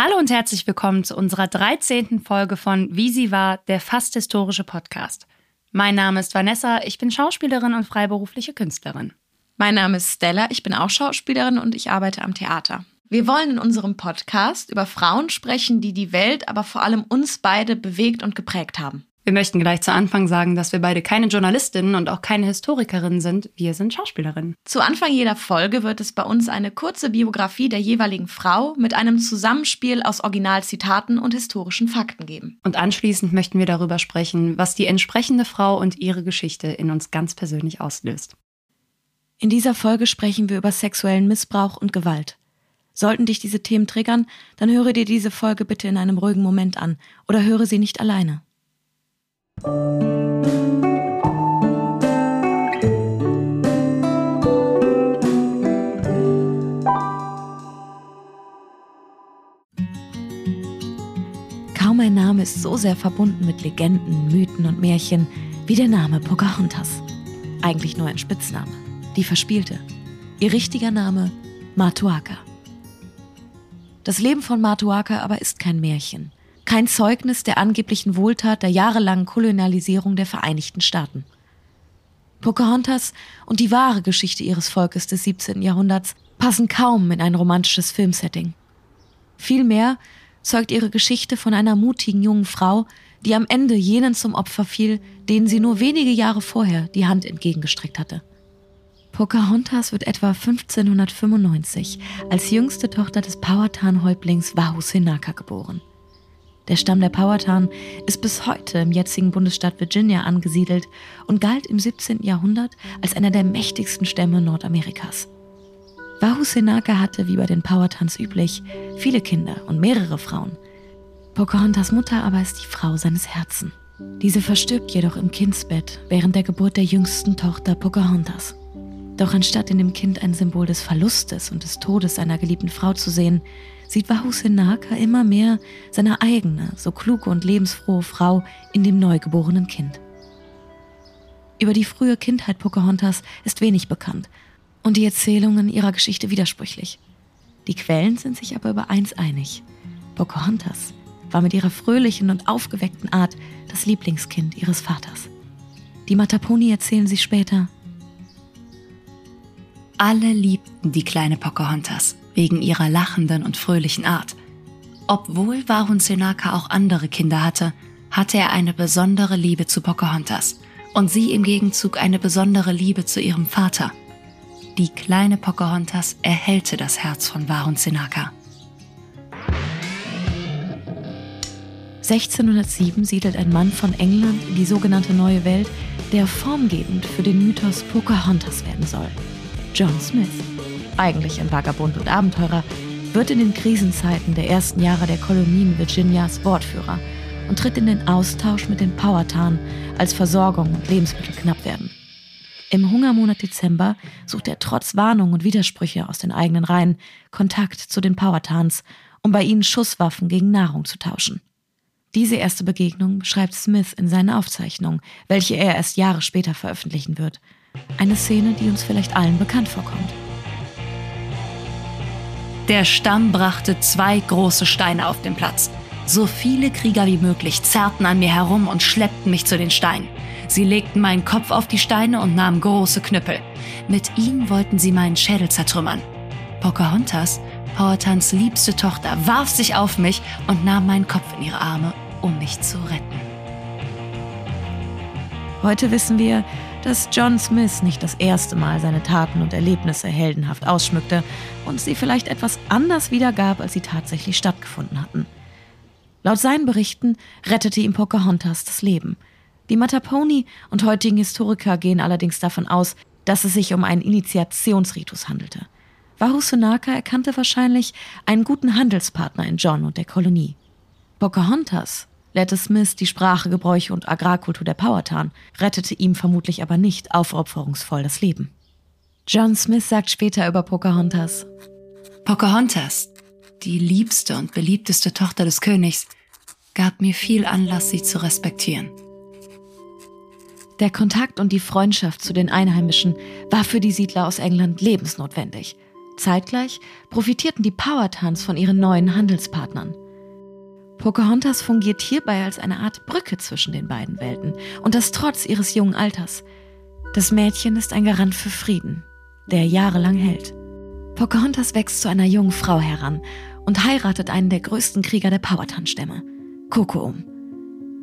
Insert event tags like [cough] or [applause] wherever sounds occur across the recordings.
Hallo und herzlich willkommen zu unserer 13. Folge von Wie sie war, der fast historische Podcast. Mein Name ist Vanessa, ich bin Schauspielerin und freiberufliche Künstlerin. Mein Name ist Stella, ich bin auch Schauspielerin und ich arbeite am Theater. Wir wollen in unserem Podcast über Frauen sprechen, die die Welt, aber vor allem uns beide bewegt und geprägt haben. Wir möchten gleich zu Anfang sagen, dass wir beide keine Journalistinnen und auch keine Historikerinnen sind. Wir sind Schauspielerinnen. Zu Anfang jeder Folge wird es bei uns eine kurze Biografie der jeweiligen Frau mit einem Zusammenspiel aus Originalzitaten und historischen Fakten geben. Und anschließend möchten wir darüber sprechen, was die entsprechende Frau und ihre Geschichte in uns ganz persönlich auslöst. In dieser Folge sprechen wir über sexuellen Missbrauch und Gewalt. Sollten dich diese Themen triggern, dann höre dir diese Folge bitte in einem ruhigen Moment an oder höre sie nicht alleine. Kaum ein Name ist so sehr verbunden mit Legenden, Mythen und Märchen wie der Name Pocahontas. Eigentlich nur ein Spitzname, die Verspielte. Ihr richtiger Name Matuaka. Das Leben von Matuaka aber ist kein Märchen kein Zeugnis der angeblichen Wohltat der jahrelangen Kolonialisierung der Vereinigten Staaten. Pocahontas und die wahre Geschichte ihres Volkes des 17. Jahrhunderts passen kaum in ein romantisches Filmsetting. Vielmehr zeugt ihre Geschichte von einer mutigen jungen Frau, die am Ende jenen zum Opfer fiel, denen sie nur wenige Jahre vorher die Hand entgegengestreckt hatte. Pocahontas wird etwa 1595 als jüngste Tochter des Powhatan-Häuptlings Wahussenaka geboren. Der Stamm der Powhatan ist bis heute im jetzigen Bundesstaat Virginia angesiedelt und galt im 17. Jahrhundert als einer der mächtigsten Stämme Nordamerikas. Wahusenaka hatte, wie bei den Powhatans üblich, viele Kinder und mehrere Frauen. Pocahontas Mutter aber ist die Frau seines Herzens. Diese verstirbt jedoch im Kindsbett während der Geburt der jüngsten Tochter Pocahontas. Doch anstatt in dem Kind ein Symbol des Verlustes und des Todes seiner geliebten Frau zu sehen, sieht Wahusenaka immer mehr seine eigene, so kluge und lebensfrohe Frau in dem neugeborenen Kind. Über die frühe Kindheit Pocahontas ist wenig bekannt und die Erzählungen ihrer Geschichte widersprüchlich. Die Quellen sind sich aber über eins einig. Pocahontas war mit ihrer fröhlichen und aufgeweckten Art das Lieblingskind ihres Vaters. Die Mataponi erzählen sie später. Alle liebten die kleine Pocahontas wegen ihrer lachenden und fröhlichen Art. Obwohl Warun Senaka auch andere Kinder hatte, hatte er eine besondere Liebe zu Pocahontas und sie im Gegenzug eine besondere Liebe zu ihrem Vater. Die kleine Pocahontas erhellte das Herz von Warun Senaka. 1607 siedelt ein Mann von England in die sogenannte Neue Welt, der formgebend für den Mythos Pocahontas werden soll. John Smith eigentlich ein Vagabund und Abenteurer, wird in den Krisenzeiten der ersten Jahre der Kolonien Virginias Wortführer und tritt in den Austausch mit den Powhatan, als Versorgung und Lebensmittel knapp werden. Im Hungermonat Dezember sucht er trotz Warnung und Widersprüche aus den eigenen Reihen Kontakt zu den Powhatans, um bei ihnen Schusswaffen gegen Nahrung zu tauschen. Diese erste Begegnung beschreibt Smith in seiner Aufzeichnung, welche er erst Jahre später veröffentlichen wird. Eine Szene, die uns vielleicht allen bekannt vorkommt. Der Stamm brachte zwei große Steine auf den Platz. So viele Krieger wie möglich zerrten an mir herum und schleppten mich zu den Steinen. Sie legten meinen Kopf auf die Steine und nahmen große Knüppel. Mit ihnen wollten sie meinen Schädel zertrümmern. Pocahontas, Powhatans liebste Tochter, warf sich auf mich und nahm meinen Kopf in ihre Arme, um mich zu retten. Heute wissen wir, dass John Smith nicht das erste Mal seine Taten und Erlebnisse heldenhaft ausschmückte und sie vielleicht etwas anders wiedergab, als sie tatsächlich stattgefunden hatten. Laut seinen Berichten rettete ihm Pocahontas das Leben. Die Mataponi und heutigen Historiker gehen allerdings davon aus, dass es sich um einen Initiationsritus handelte. Wahusunaka erkannte wahrscheinlich einen guten Handelspartner in John und der Kolonie. Pocahontas lehrte Smith die Sprache, Gebräuche und Agrarkultur der Powhatan, rettete ihm vermutlich aber nicht aufopferungsvoll das Leben. John Smith sagt später über Pocahontas. Pocahontas, die liebste und beliebteste Tochter des Königs, gab mir viel Anlass, sie zu respektieren. Der Kontakt und die Freundschaft zu den Einheimischen war für die Siedler aus England lebensnotwendig. Zeitgleich profitierten die Powhatans von ihren neuen Handelspartnern. Pocahontas fungiert hierbei als eine Art Brücke zwischen den beiden Welten und das trotz ihres jungen Alters. Das Mädchen ist ein Garant für Frieden, der jahrelang hält. Pocahontas wächst zu einer jungen Frau heran und heiratet einen der größten Krieger der Powhatan-Stämme, Kokoum.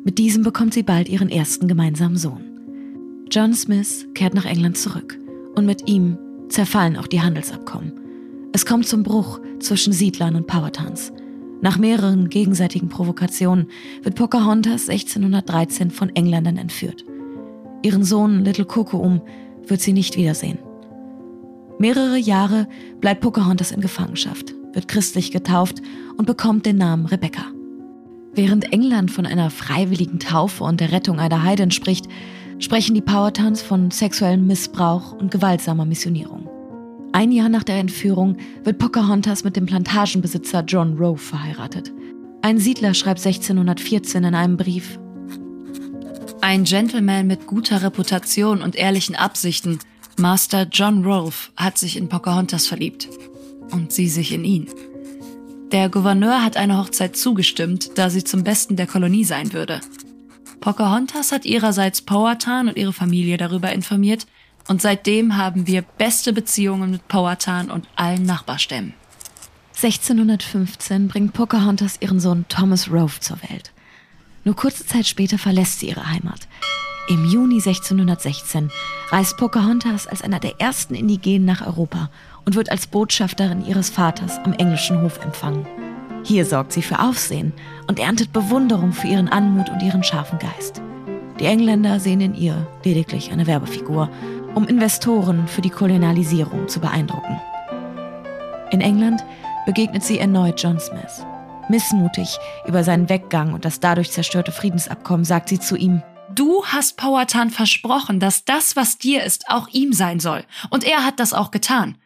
Mit diesem bekommt sie bald ihren ersten gemeinsamen Sohn. John Smith kehrt nach England zurück und mit ihm zerfallen auch die Handelsabkommen. Es kommt zum Bruch zwischen Siedlern und Powhatans. Nach mehreren gegenseitigen Provokationen wird Pocahontas 1613 von Engländern entführt. Ihren Sohn Little Kokoum wird sie nicht wiedersehen. Mehrere Jahre bleibt Pocahontas in Gefangenschaft, wird christlich getauft und bekommt den Namen Rebecca. Während England von einer freiwilligen Taufe und der Rettung einer Heidin spricht, sprechen die Powhatans von sexuellem Missbrauch und gewaltsamer Missionierung. Ein Jahr nach der Entführung wird Pocahontas mit dem Plantagenbesitzer John Rowe verheiratet. Ein Siedler schreibt 1614 in einem Brief, ein Gentleman mit guter Reputation und ehrlichen Absichten, Master John Rolfe, hat sich in Pocahontas verliebt. Und sie sich in ihn. Der Gouverneur hat eine Hochzeit zugestimmt, da sie zum Besten der Kolonie sein würde. Pocahontas hat ihrerseits Powhatan und ihre Familie darüber informiert und seitdem haben wir beste Beziehungen mit Powhatan und allen Nachbarstämmen. 1615 bringt Pocahontas ihren Sohn Thomas Rove zur Welt. Nur kurze Zeit später verlässt sie ihre Heimat. Im Juni 1616 reist Pocahontas als einer der ersten Indigenen nach Europa und wird als Botschafterin ihres Vaters am englischen Hof empfangen. Hier sorgt sie für Aufsehen und erntet Bewunderung für ihren Anmut und ihren scharfen Geist. Die Engländer sehen in ihr lediglich eine Werbefigur, um Investoren für die Kolonialisierung zu beeindrucken. In England begegnet sie erneut John Smith. Missmutig über seinen Weggang und das dadurch zerstörte Friedensabkommen sagt sie zu ihm, Du hast Powhatan versprochen, dass das, was dir ist, auch ihm sein soll. Und er hat das auch getan.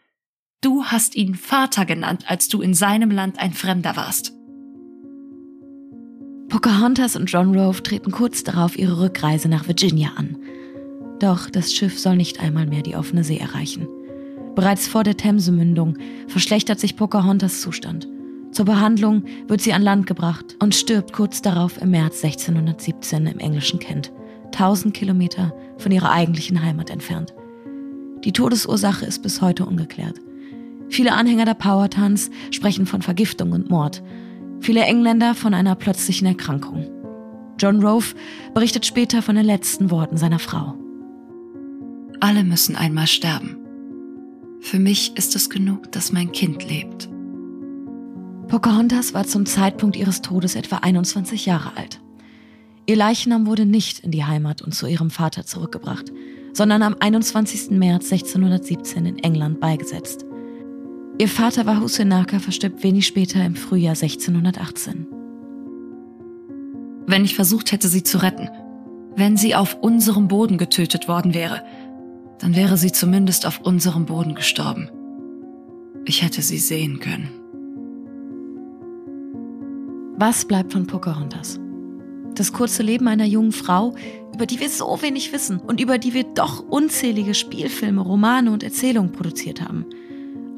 Du hast ihn Vater genannt, als du in seinem Land ein Fremder warst. Pocahontas und John Rove treten kurz darauf ihre Rückreise nach Virginia an. Doch das Schiff soll nicht einmal mehr die offene See erreichen. Bereits vor der Themsemündung verschlechtert sich Pocahontas Zustand. Zur Behandlung wird sie an Land gebracht und stirbt kurz darauf im März 1617 im englischen Kent, 1000 Kilometer von ihrer eigentlichen Heimat entfernt. Die Todesursache ist bis heute ungeklärt. Viele Anhänger der Powhatans sprechen von Vergiftung und Mord. Viele Engländer von einer plötzlichen Erkrankung. John Rove berichtet später von den letzten Worten seiner Frau. Alle müssen einmal sterben. Für mich ist es genug, dass mein Kind lebt. Pocahontas war zum Zeitpunkt ihres Todes etwa 21 Jahre alt. Ihr Leichnam wurde nicht in die Heimat und zu ihrem Vater zurückgebracht, sondern am 21. März 1617 in England beigesetzt. Ihr Vater war Husenaka, verstirbt wenig später im Frühjahr 1618. Wenn ich versucht hätte, sie zu retten, wenn sie auf unserem Boden getötet worden wäre, dann wäre sie zumindest auf unserem Boden gestorben. Ich hätte sie sehen können. Was bleibt von Pocahontas? Das kurze Leben einer jungen Frau, über die wir so wenig wissen und über die wir doch unzählige Spielfilme, Romane und Erzählungen produziert haben –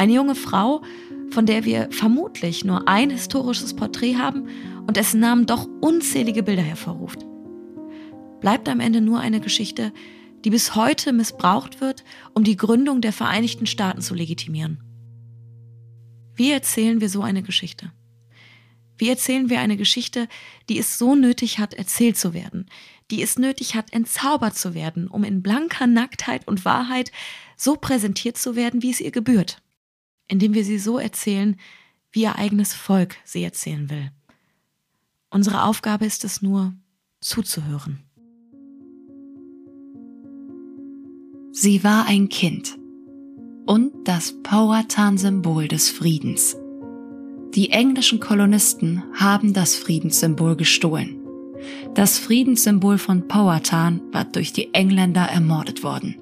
eine junge Frau, von der wir vermutlich nur ein historisches Porträt haben und dessen Namen doch unzählige Bilder hervorruft. Bleibt am Ende nur eine Geschichte, die bis heute missbraucht wird, um die Gründung der Vereinigten Staaten zu legitimieren. Wie erzählen wir so eine Geschichte? Wie erzählen wir eine Geschichte, die es so nötig hat, erzählt zu werden, die es nötig hat, entzaubert zu werden, um in blanker Nacktheit und Wahrheit so präsentiert zu werden, wie es ihr gebührt? indem wir sie so erzählen, wie ihr eigenes Volk sie erzählen will. Unsere Aufgabe ist es nur, zuzuhören. Sie war ein Kind und das Powhatan-Symbol des Friedens. Die englischen Kolonisten haben das Friedenssymbol gestohlen. Das Friedenssymbol von Powhatan war durch die Engländer ermordet worden.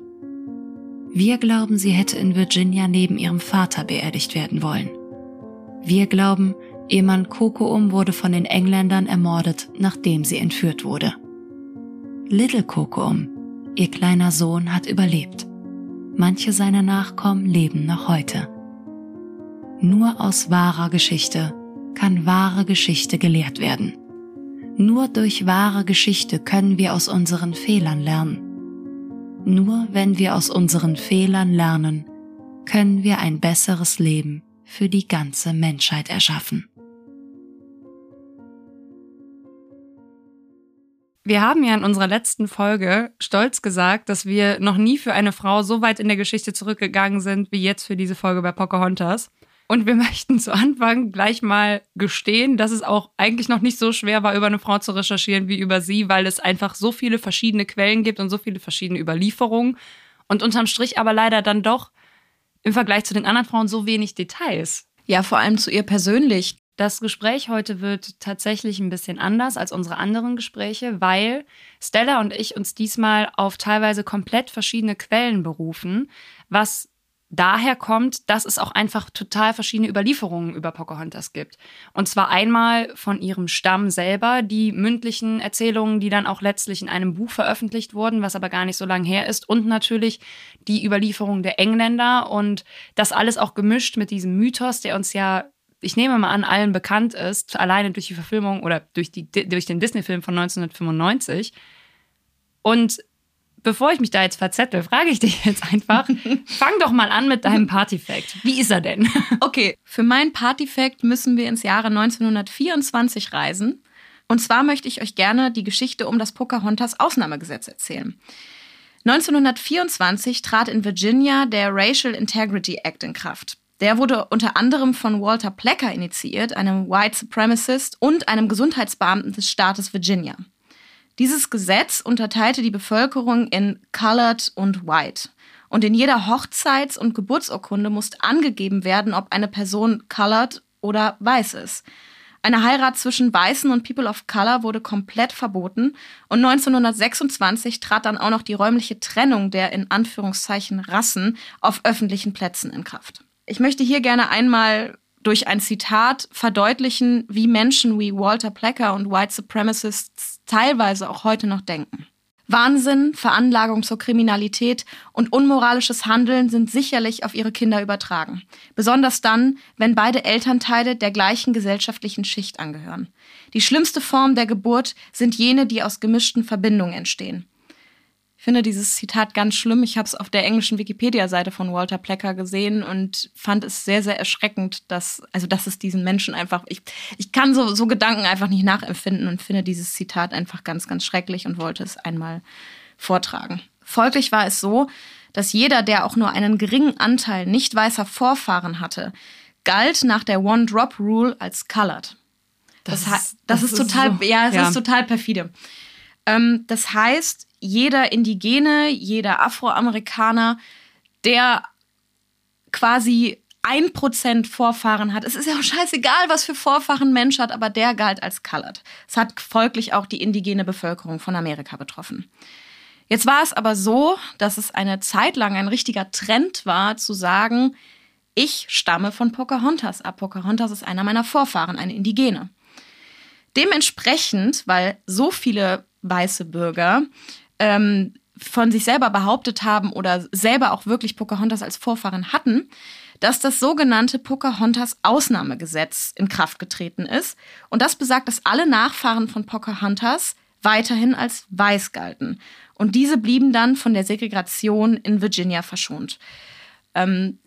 Wir glauben, sie hätte in Virginia neben ihrem Vater beerdigt werden wollen. Wir glauben, ihr Mann Kokoum wurde von den Engländern ermordet, nachdem sie entführt wurde. Little Kokoum, ihr kleiner Sohn, hat überlebt. Manche seiner Nachkommen leben noch heute. Nur aus wahrer Geschichte kann wahre Geschichte gelehrt werden. Nur durch wahre Geschichte können wir aus unseren Fehlern lernen. Nur wenn wir aus unseren Fehlern lernen, können wir ein besseres Leben für die ganze Menschheit erschaffen. Wir haben ja in unserer letzten Folge stolz gesagt, dass wir noch nie für eine Frau so weit in der Geschichte zurückgegangen sind wie jetzt für diese Folge bei Pocahontas. Und wir [laughs] möchten zu Anfang gleich mal gestehen, dass es auch eigentlich noch nicht so schwer war, über eine Frau zu recherchieren wie über sie, weil es einfach so viele verschiedene Quellen gibt und so viele verschiedene Überlieferungen. Und unterm Strich aber leider dann doch im Vergleich zu den anderen Frauen so wenig Details. Ja, vor allem zu ihr persönlich. Das Gespräch heute wird tatsächlich ein bisschen anders als unsere anderen Gespräche, weil Stella und ich uns diesmal auf teilweise komplett verschiedene Quellen berufen, was daher kommt, dass es auch einfach total verschiedene Überlieferungen über Pocahontas gibt. Und zwar einmal von ihrem Stamm selber, die mündlichen Erzählungen, die dann auch letztlich in einem Buch veröffentlicht wurden, was aber gar nicht so lange her ist, und natürlich die Überlieferung der Engländer und das alles auch gemischt mit diesem Mythos, der uns ja ich nehme mal an, allen bekannt ist, alleine durch die Verfilmung oder durch, die, durch den Disney-Film von 1995. Und bevor ich mich da jetzt verzettel, frage ich dich jetzt einfach, [laughs] fang doch mal an mit deinem Partyfact. Wie ist er denn? [laughs] Okay, für meinen Partyfact müssen wir ins Jahre 1924 reisen. Und zwar möchte ich euch gerne die Geschichte um das Pocahontas Ausnahmegesetz erzählen. 1924 trat in Virginia der Racial Integrity Act in Kraft. Der wurde unter anderem von Walter Plecker initiiert, einem White Supremacist und einem Gesundheitsbeamten des Staates Virginia. Dieses Gesetz unterteilte die Bevölkerung in Colored und White. Und in jeder Hochzeits- und Geburtsurkunde musste angegeben werden, ob eine Person colored oder weiß ist. Eine Heirat zwischen Weißen und People of Color wurde komplett verboten und 1926 trat dann auch noch die räumliche Trennung der in Anführungszeichen Rassen auf öffentlichen Plätzen in Kraft. Ich möchte hier gerne einmal durch ein Zitat verdeutlichen, wie Menschen wie Walter Plecker und White Supremacists teilweise auch heute noch denken. Wahnsinn, Veranlagung zur Kriminalität und unmoralisches Handeln sind sicherlich auf ihre Kinder übertragen. Besonders dann, wenn beide Elternteile der gleichen gesellschaftlichen Schicht angehören. Die schlimmste Form der Geburt sind jene, die aus gemischten Verbindungen entstehen. Ich finde dieses Zitat ganz schlimm. Ich habe es auf der englischen Wikipedia-Seite von Walter Plecker gesehen und fand es sehr, sehr erschreckend, dass, also dass es diesen Menschen einfach, ich, ich kann so, so Gedanken einfach nicht nachempfinden und finde dieses Zitat einfach ganz, ganz schrecklich und wollte es einmal vortragen. Folglich war es so, dass jeder, der auch nur einen geringen Anteil nicht weißer Vorfahren hatte, galt nach der One-Drop-Rule als colored. Das, das, ist, das, das ist, total, so, ja, es ja. ist total perfide. Ähm, das heißt, jeder Indigene, jeder Afroamerikaner, der quasi ein Prozent Vorfahren hat. Es ist ja auch scheißegal, was für Vorfahren ein Mensch hat, aber der galt als colored. Es hat folglich auch die indigene Bevölkerung von Amerika betroffen. Jetzt war es aber so, dass es eine Zeit lang ein richtiger Trend war, zu sagen, ich stamme von Pocahontas ab. Pocahontas ist einer meiner Vorfahren, eine Indigene. Dementsprechend, weil so viele weiße Bürger ähm, von sich selber behauptet haben oder selber auch wirklich Pocahontas als Vorfahren hatten, dass das sogenannte Pocahontas Ausnahmegesetz in Kraft getreten ist. Und das besagt, dass alle Nachfahren von Pocahontas weiterhin als weiß galten. Und diese blieben dann von der Segregation in Virginia verschont. Ähm,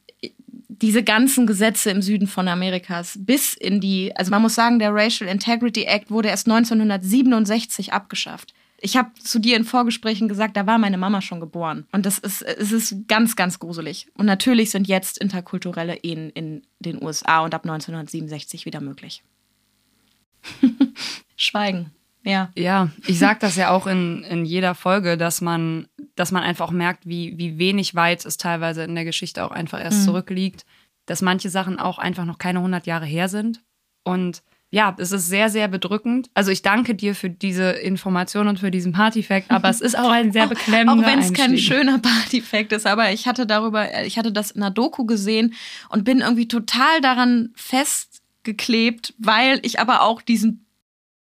diese ganzen Gesetze im Süden von Amerikas bis in die, also man muss sagen, der Racial Integrity Act wurde erst 1967 abgeschafft. Ich habe zu dir in Vorgesprächen gesagt, da war meine Mama schon geboren. Und das ist, es ist ganz, ganz gruselig. Und natürlich sind jetzt interkulturelle Ehen in den USA und ab 1967 wieder möglich. [laughs] Schweigen. Ja. Ja, ich sage das ja auch in, in jeder Folge, dass man, dass man einfach auch merkt, wie, wie wenig weit es teilweise in der Geschichte auch einfach erst mhm. zurückliegt, dass manche Sachen auch einfach noch keine 100 Jahre her sind. Und ja, es ist sehr, sehr bedrückend. Also ich danke dir für diese Information und für diesen Partyfact, aber es ist auch ein sehr [laughs] beklemmender Auch wenn es kein schöner Partyfact ist, aber ich hatte darüber, ich hatte das in einer Doku gesehen und bin irgendwie total daran festgeklebt, weil ich aber auch diesen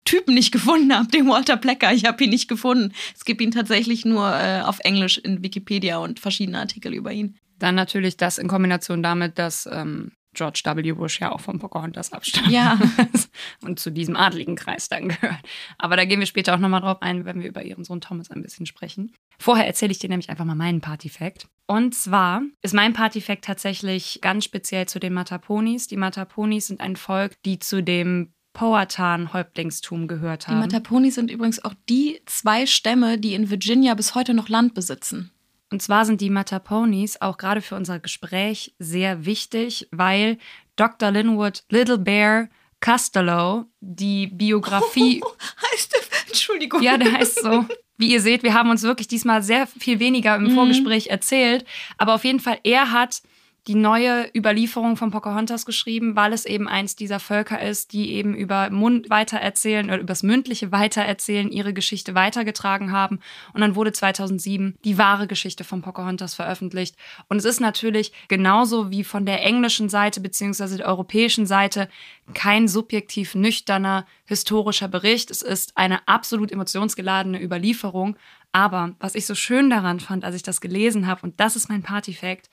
Typen nicht gefunden habe, den Walter Plecker. Ich habe ihn nicht gefunden. Es gibt ihn tatsächlich nur äh, auf Englisch in Wikipedia und verschiedene Artikel über ihn. Dann natürlich das in Kombination damit, dass ähm, George W. Bush ja auch von Pocahontas abstammt. Ja. [laughs] und zu diesem adligen Kreis dann gehört. Aber da gehen wir später auch nochmal drauf ein, wenn wir über ihren Sohn Thomas ein bisschen sprechen. Vorher erzähle ich dir nämlich einfach mal meinen Partyfact. Und zwar ist mein Partyfact tatsächlich ganz speziell zu den Mataponis. Die Mataponis sind ein Volk, die zu dem Powhatan-Häuptlingstum gehört haben. Die Mataponis sind übrigens auch die zwei Stämme, die in Virginia bis heute noch Land besitzen. Und zwar sind die Mataponis auch gerade für unser Gespräch sehr wichtig, weil Dr. Linwood Little Bear Costello die Biografie. Oh, [laughs] heißt der, Entschuldigung. Ja, der heißt so. Wie ihr seht, wir haben uns wirklich diesmal sehr viel weniger im mhm. Vorgespräch erzählt. Aber auf jeden Fall, er hat die neue Überlieferung von Pocahontas geschrieben, weil es eben eins dieser Völker ist, die eben über Mund weitererzählen oder übers mündliche Weitererzählen ihre Geschichte weitergetragen haben. Und dann wurde 2007 die wahre Geschichte von Pocahontas veröffentlicht. Und es ist natürlich genauso wie von der englischen Seite beziehungsweise der europäischen Seite kein subjektiv nüchterner historischer Bericht. Es ist eine absolut emotionsgeladene Überlieferung. Aber was ich so schön daran fand, als ich das gelesen habe, und das ist mein Partyfact,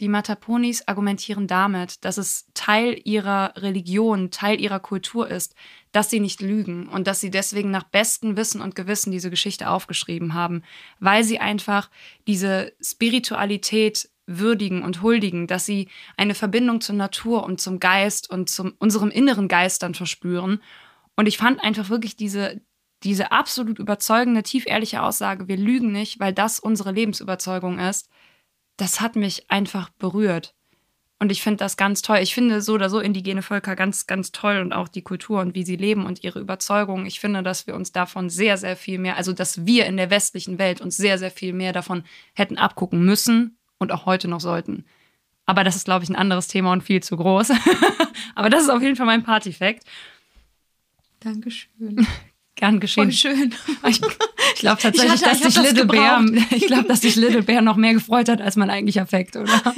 die Mataponis argumentieren damit, dass es Teil ihrer Religion, Teil ihrer Kultur ist, dass sie nicht lügen und dass sie deswegen nach bestem Wissen und Gewissen diese Geschichte aufgeschrieben haben, weil sie einfach diese Spiritualität würdigen und huldigen, dass sie eine Verbindung zur Natur und zum Geist und zu unserem inneren Geist dann verspüren. Und ich fand einfach wirklich diese, diese absolut überzeugende, tief ehrliche Aussage, wir lügen nicht, weil das unsere Lebensüberzeugung ist, das hat mich einfach berührt. Und ich finde das ganz toll. Ich finde so oder so indigene Völker ganz, ganz toll und auch die Kultur und wie sie leben und ihre Überzeugungen. Ich finde, dass wir uns davon sehr, sehr viel mehr, also dass wir in der westlichen Welt uns sehr, sehr viel mehr davon hätten abgucken müssen und auch heute noch sollten. Aber das ist, glaube ich, ein anderes Thema und viel zu groß. [laughs] Aber das ist auf jeden Fall mein Partyfact. Dankeschön. [laughs] Gern geschehen. Voll schön. Ich, ich glaube tatsächlich, ich hatte, dass sich Little Bear, [laughs] ich glaube, dass sich Little Bear noch mehr gefreut hat als mein eigentlicher Fact, oder?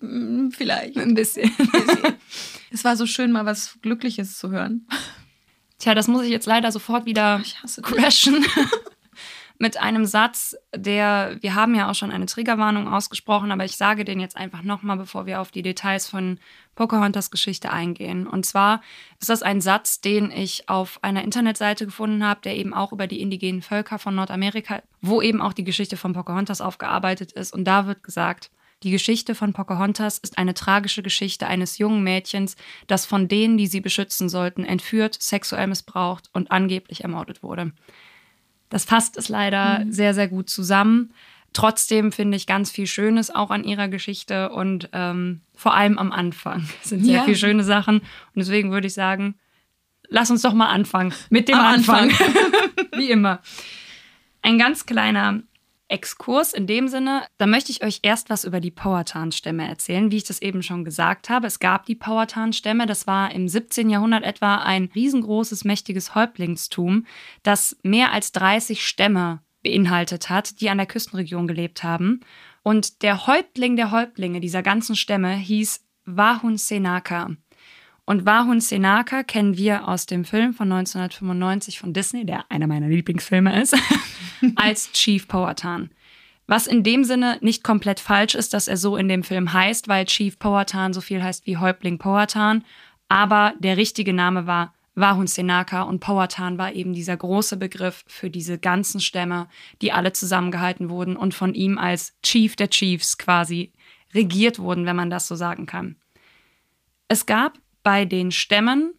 [laughs] Vielleicht. Ein bisschen. es war so schön, mal was Glückliches zu hören. Tja, das muss ich jetzt leider sofort wieder crashen [laughs] mit einem Satz, der, wir haben ja auch schon eine Triggerwarnung ausgesprochen, aber ich sage den jetzt einfach nochmal, bevor wir auf die Details von Pocahontas Geschichte eingehen. Und zwar ist das ein Satz, den ich auf einer Internetseite gefunden habe, der eben auch über die indigenen Völker von Nordamerika, wo eben auch die Geschichte von Pocahontas aufgearbeitet ist. Und da wird gesagt, die Geschichte von Pocahontas ist eine tragische Geschichte eines jungen Mädchens, das von denen, die sie beschützen sollten, entführt, sexuell missbraucht und angeblich ermordet wurde. Das fasst es leider mhm. sehr, sehr gut zusammen. Trotzdem finde ich ganz viel Schönes auch an ihrer Geschichte und ähm, vor allem am Anfang [laughs] sind sehr ja. viele schöne Sachen. Und deswegen würde ich sagen, lass uns doch mal anfangen mit dem am Anfang. Anfang. [laughs] Wie immer. Ein ganz kleiner Exkurs in dem Sinne, da möchte ich euch erst was über die Powhatan-Stämme erzählen. Wie ich das eben schon gesagt habe, es gab die Powhatan-Stämme. Das war im 17. Jahrhundert etwa ein riesengroßes, mächtiges Häuptlingstum, das mehr als 30 Stämme beinhaltet hat, die an der Küstenregion gelebt haben. Und der Häuptling der Häuptlinge dieser ganzen Stämme hieß Wahun Senaka. Und Wahun Senaka kennen wir aus dem Film von 1995 von Disney, der einer meiner Lieblingsfilme ist, [laughs] als Chief Powhatan. Was in dem Sinne nicht komplett falsch ist, dass er so in dem Film heißt, weil Chief Powhatan so viel heißt wie Häuptling Powhatan. Aber der richtige Name war Wahun Senaka und Powhatan war eben dieser große Begriff für diese ganzen Stämme, die alle zusammengehalten wurden und von ihm als Chief der Chiefs quasi regiert wurden, wenn man das so sagen kann. Es gab bei den Stämmen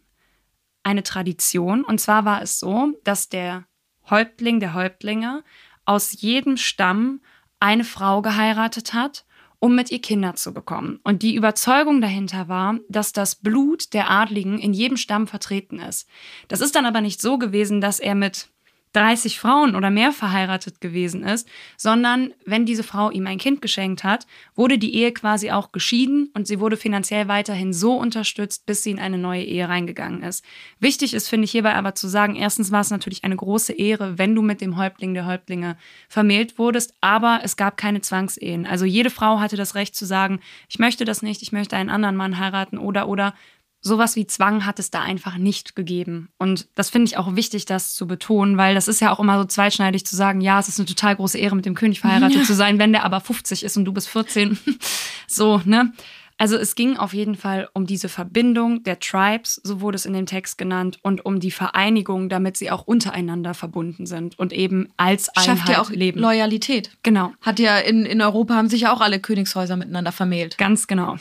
eine Tradition. Und zwar war es so, dass der Häuptling der Häuptlinge aus jedem Stamm eine Frau geheiratet hat, um mit ihr Kinder zu bekommen. Und die Überzeugung dahinter war, dass das Blut der Adligen in jedem Stamm vertreten ist. Das ist dann aber nicht so gewesen, dass er mit 30 Frauen oder mehr verheiratet gewesen ist, sondern wenn diese Frau ihm ein Kind geschenkt hat, wurde die Ehe quasi auch geschieden und sie wurde finanziell weiterhin so unterstützt, bis sie in eine neue Ehe reingegangen ist. Wichtig ist, finde ich hierbei aber zu sagen, erstens war es natürlich eine große Ehre, wenn du mit dem Häuptling der Häuptlinge vermählt wurdest, aber es gab keine Zwangsehen. Also jede Frau hatte das Recht zu sagen, ich möchte das nicht, ich möchte einen anderen Mann heiraten oder oder sowas wie Zwang hat es da einfach nicht gegeben. Und das finde ich auch wichtig, das zu betonen, weil das ist ja auch immer so zweischneidig zu sagen, ja, es ist eine total große Ehre, mit dem König verheiratet ja. zu sein, wenn der aber 50 ist und du bist 14. [laughs] so, ne? Also es ging auf jeden Fall um diese Verbindung der Tribes, so wurde es in dem Text genannt, und um die Vereinigung, damit sie auch untereinander verbunden sind und eben als Einheit Schafft ja auch leben. Loyalität. Genau. Hat ja in, in Europa haben sich ja auch alle Königshäuser miteinander vermählt. Ganz genau.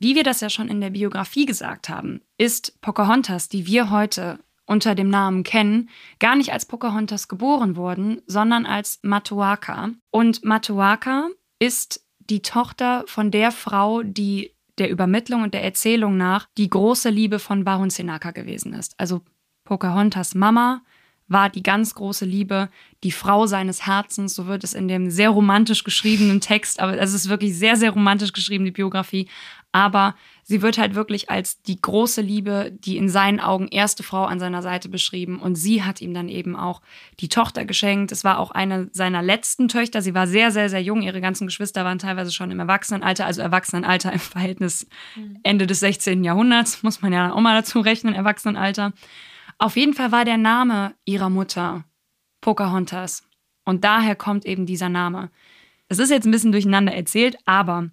Wie wir das ja schon in der Biografie gesagt haben, ist Pocahontas, die wir heute unter dem Namen kennen, gar nicht als Pocahontas geboren worden, sondern als Matuaka. Und Matuaka ist die Tochter von der Frau, die der Übermittlung und der Erzählung nach die große Liebe von Barun Senaka gewesen ist. Also Pocahontas Mama war die ganz große Liebe, die Frau seines Herzens, so wird es in dem sehr romantisch geschriebenen Text, aber es ist wirklich sehr, sehr romantisch geschrieben, die Biografie. Aber sie wird halt wirklich als die große Liebe, die in seinen Augen erste Frau an seiner Seite beschrieben. Und sie hat ihm dann eben auch die Tochter geschenkt. Es war auch eine seiner letzten Töchter. Sie war sehr, sehr, sehr jung. Ihre ganzen Geschwister waren teilweise schon im Erwachsenenalter, also Erwachsenenalter [laughs] im Verhältnis Ende des 16. Jahrhunderts, muss man ja auch mal dazu rechnen, Erwachsenenalter. Auf jeden Fall war der Name ihrer Mutter Pocahontas. Und daher kommt eben dieser Name. Es ist jetzt ein bisschen durcheinander erzählt, aber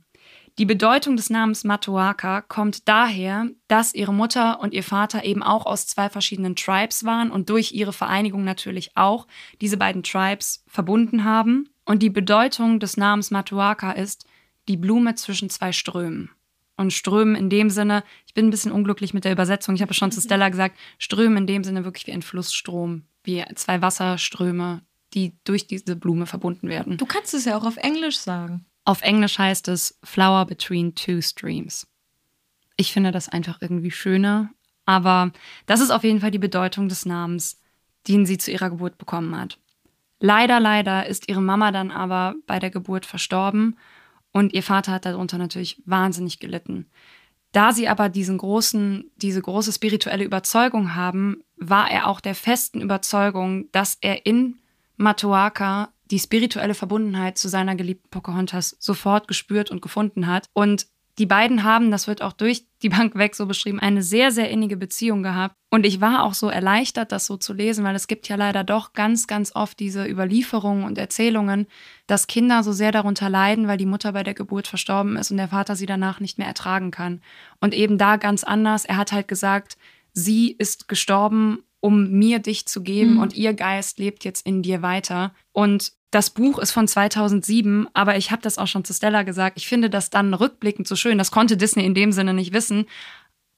die Bedeutung des Namens Matoaka kommt daher, dass ihre Mutter und ihr Vater eben auch aus zwei verschiedenen Tribes waren und durch ihre Vereinigung natürlich auch diese beiden Tribes verbunden haben. Und die Bedeutung des Namens Matoaka ist die Blume zwischen zwei Strömen und Strömen in dem Sinne, ich bin ein bisschen unglücklich mit der Übersetzung, ich habe schon zu Stella gesagt, Strömen in dem Sinne wirklich wie ein Flussstrom, wie zwei Wasserströme, die durch diese Blume verbunden werden. Du kannst es ja auch auf Englisch sagen. Auf Englisch heißt es Flower between two streams. Ich finde das einfach irgendwie schöner, aber das ist auf jeden Fall die Bedeutung des Namens, den sie zu ihrer Geburt bekommen hat. Leider, leider ist ihre Mama dann aber bei der Geburt verstorben und ihr Vater hat darunter natürlich wahnsinnig gelitten. Da sie aber diesen großen, diese große spirituelle Überzeugung haben, war er auch der festen Überzeugung, dass er in Matoaka die spirituelle Verbundenheit zu seiner geliebten Pocahontas sofort gespürt und gefunden hat. Und die beiden haben, das wird auch durch die Bank weg so beschrieben, eine sehr, sehr innige Beziehung gehabt. Und ich war auch so erleichtert, das so zu lesen, weil es gibt ja leider doch ganz, ganz oft diese Überlieferungen und Erzählungen, dass Kinder so sehr darunter leiden, weil die Mutter bei der Geburt verstorben ist und der Vater sie danach nicht mehr ertragen kann. Und eben da ganz anders. Er hat halt gesagt, sie ist gestorben, um mir dich zu geben mhm. und ihr Geist lebt jetzt in dir weiter. Und das Buch ist von 2007, aber ich habe das auch schon zu Stella gesagt. Ich finde das dann rückblickend so schön. Das konnte Disney in dem Sinne nicht wissen.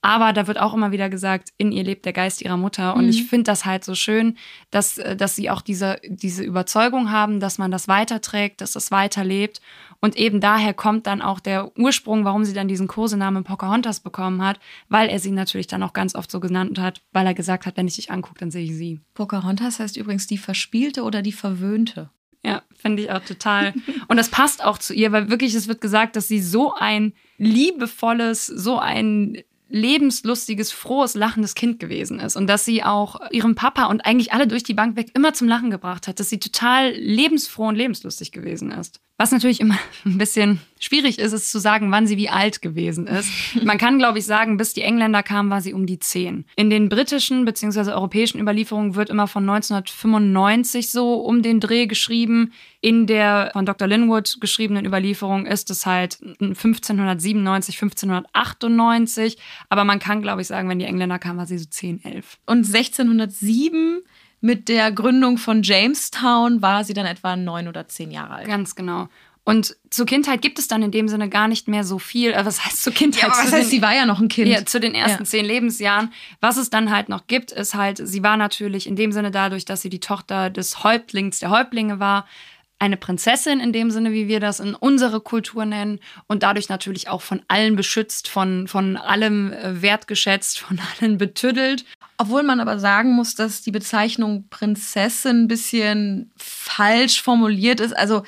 Aber da wird auch immer wieder gesagt, in ihr lebt der Geist ihrer Mutter. Und mhm. ich finde das halt so schön, dass, äh, dass sie auch diese, diese Überzeugung haben, dass man das weiterträgt, dass das weiterlebt. Und eben daher kommt dann auch der Ursprung, warum sie dann diesen Kosenamen Pocahontas bekommen hat, weil er sie natürlich dann auch ganz oft so genannt hat, weil er gesagt hat, wenn ich dich angucke, dann sehe ich sie. Pocahontas heißt übrigens die Verspielte oder die Verwöhnte. Ja, finde ich auch total. Und das passt auch zu ihr, weil wirklich es wird gesagt, dass sie so ein liebevolles, so ein lebenslustiges, frohes, lachendes Kind gewesen ist und dass sie auch ihrem Papa und eigentlich alle durch die Bank weg immer zum Lachen gebracht hat, dass sie total lebensfroh und lebenslustig gewesen ist. Was natürlich immer [laughs] ein bisschen schwierig ist, ist zu sagen, wann sie wie alt gewesen ist. [laughs] Man kann, glaube ich, sagen, bis die Engländer kamen, war sie um die zehn. In den britischen bzw. europäischen Überlieferungen wird immer von 1995 so um den Dreh geschrieben. In der von Dr. Linwood geschriebenen Überlieferung ist es halt 1597, 1598. Aber man kann, glaube ich, sagen, wenn die Engländer kamen, war sie so 10, 11. Und 1607 mit der Gründung von Jamestown war sie dann etwa neun oder zehn Jahre alt. Ganz genau. Und zur Kindheit gibt es dann in dem Sinne gar nicht mehr so viel. Äh, was heißt zur Kindheit? Ja, aber was heißt, den, sie war ja noch ein Kind. Ja, zu den ersten ja. zehn Lebensjahren. Was es dann halt noch gibt, ist halt, sie war natürlich in dem Sinne dadurch, dass sie die Tochter des Häuptlings der Häuptlinge war, eine Prinzessin in dem Sinne, wie wir das in unserer Kultur nennen und dadurch natürlich auch von allen beschützt, von, von allem äh, wertgeschätzt, von [laughs] allen betüdelt. Obwohl man aber sagen muss, dass die Bezeichnung Prinzessin ein bisschen falsch formuliert ist. Also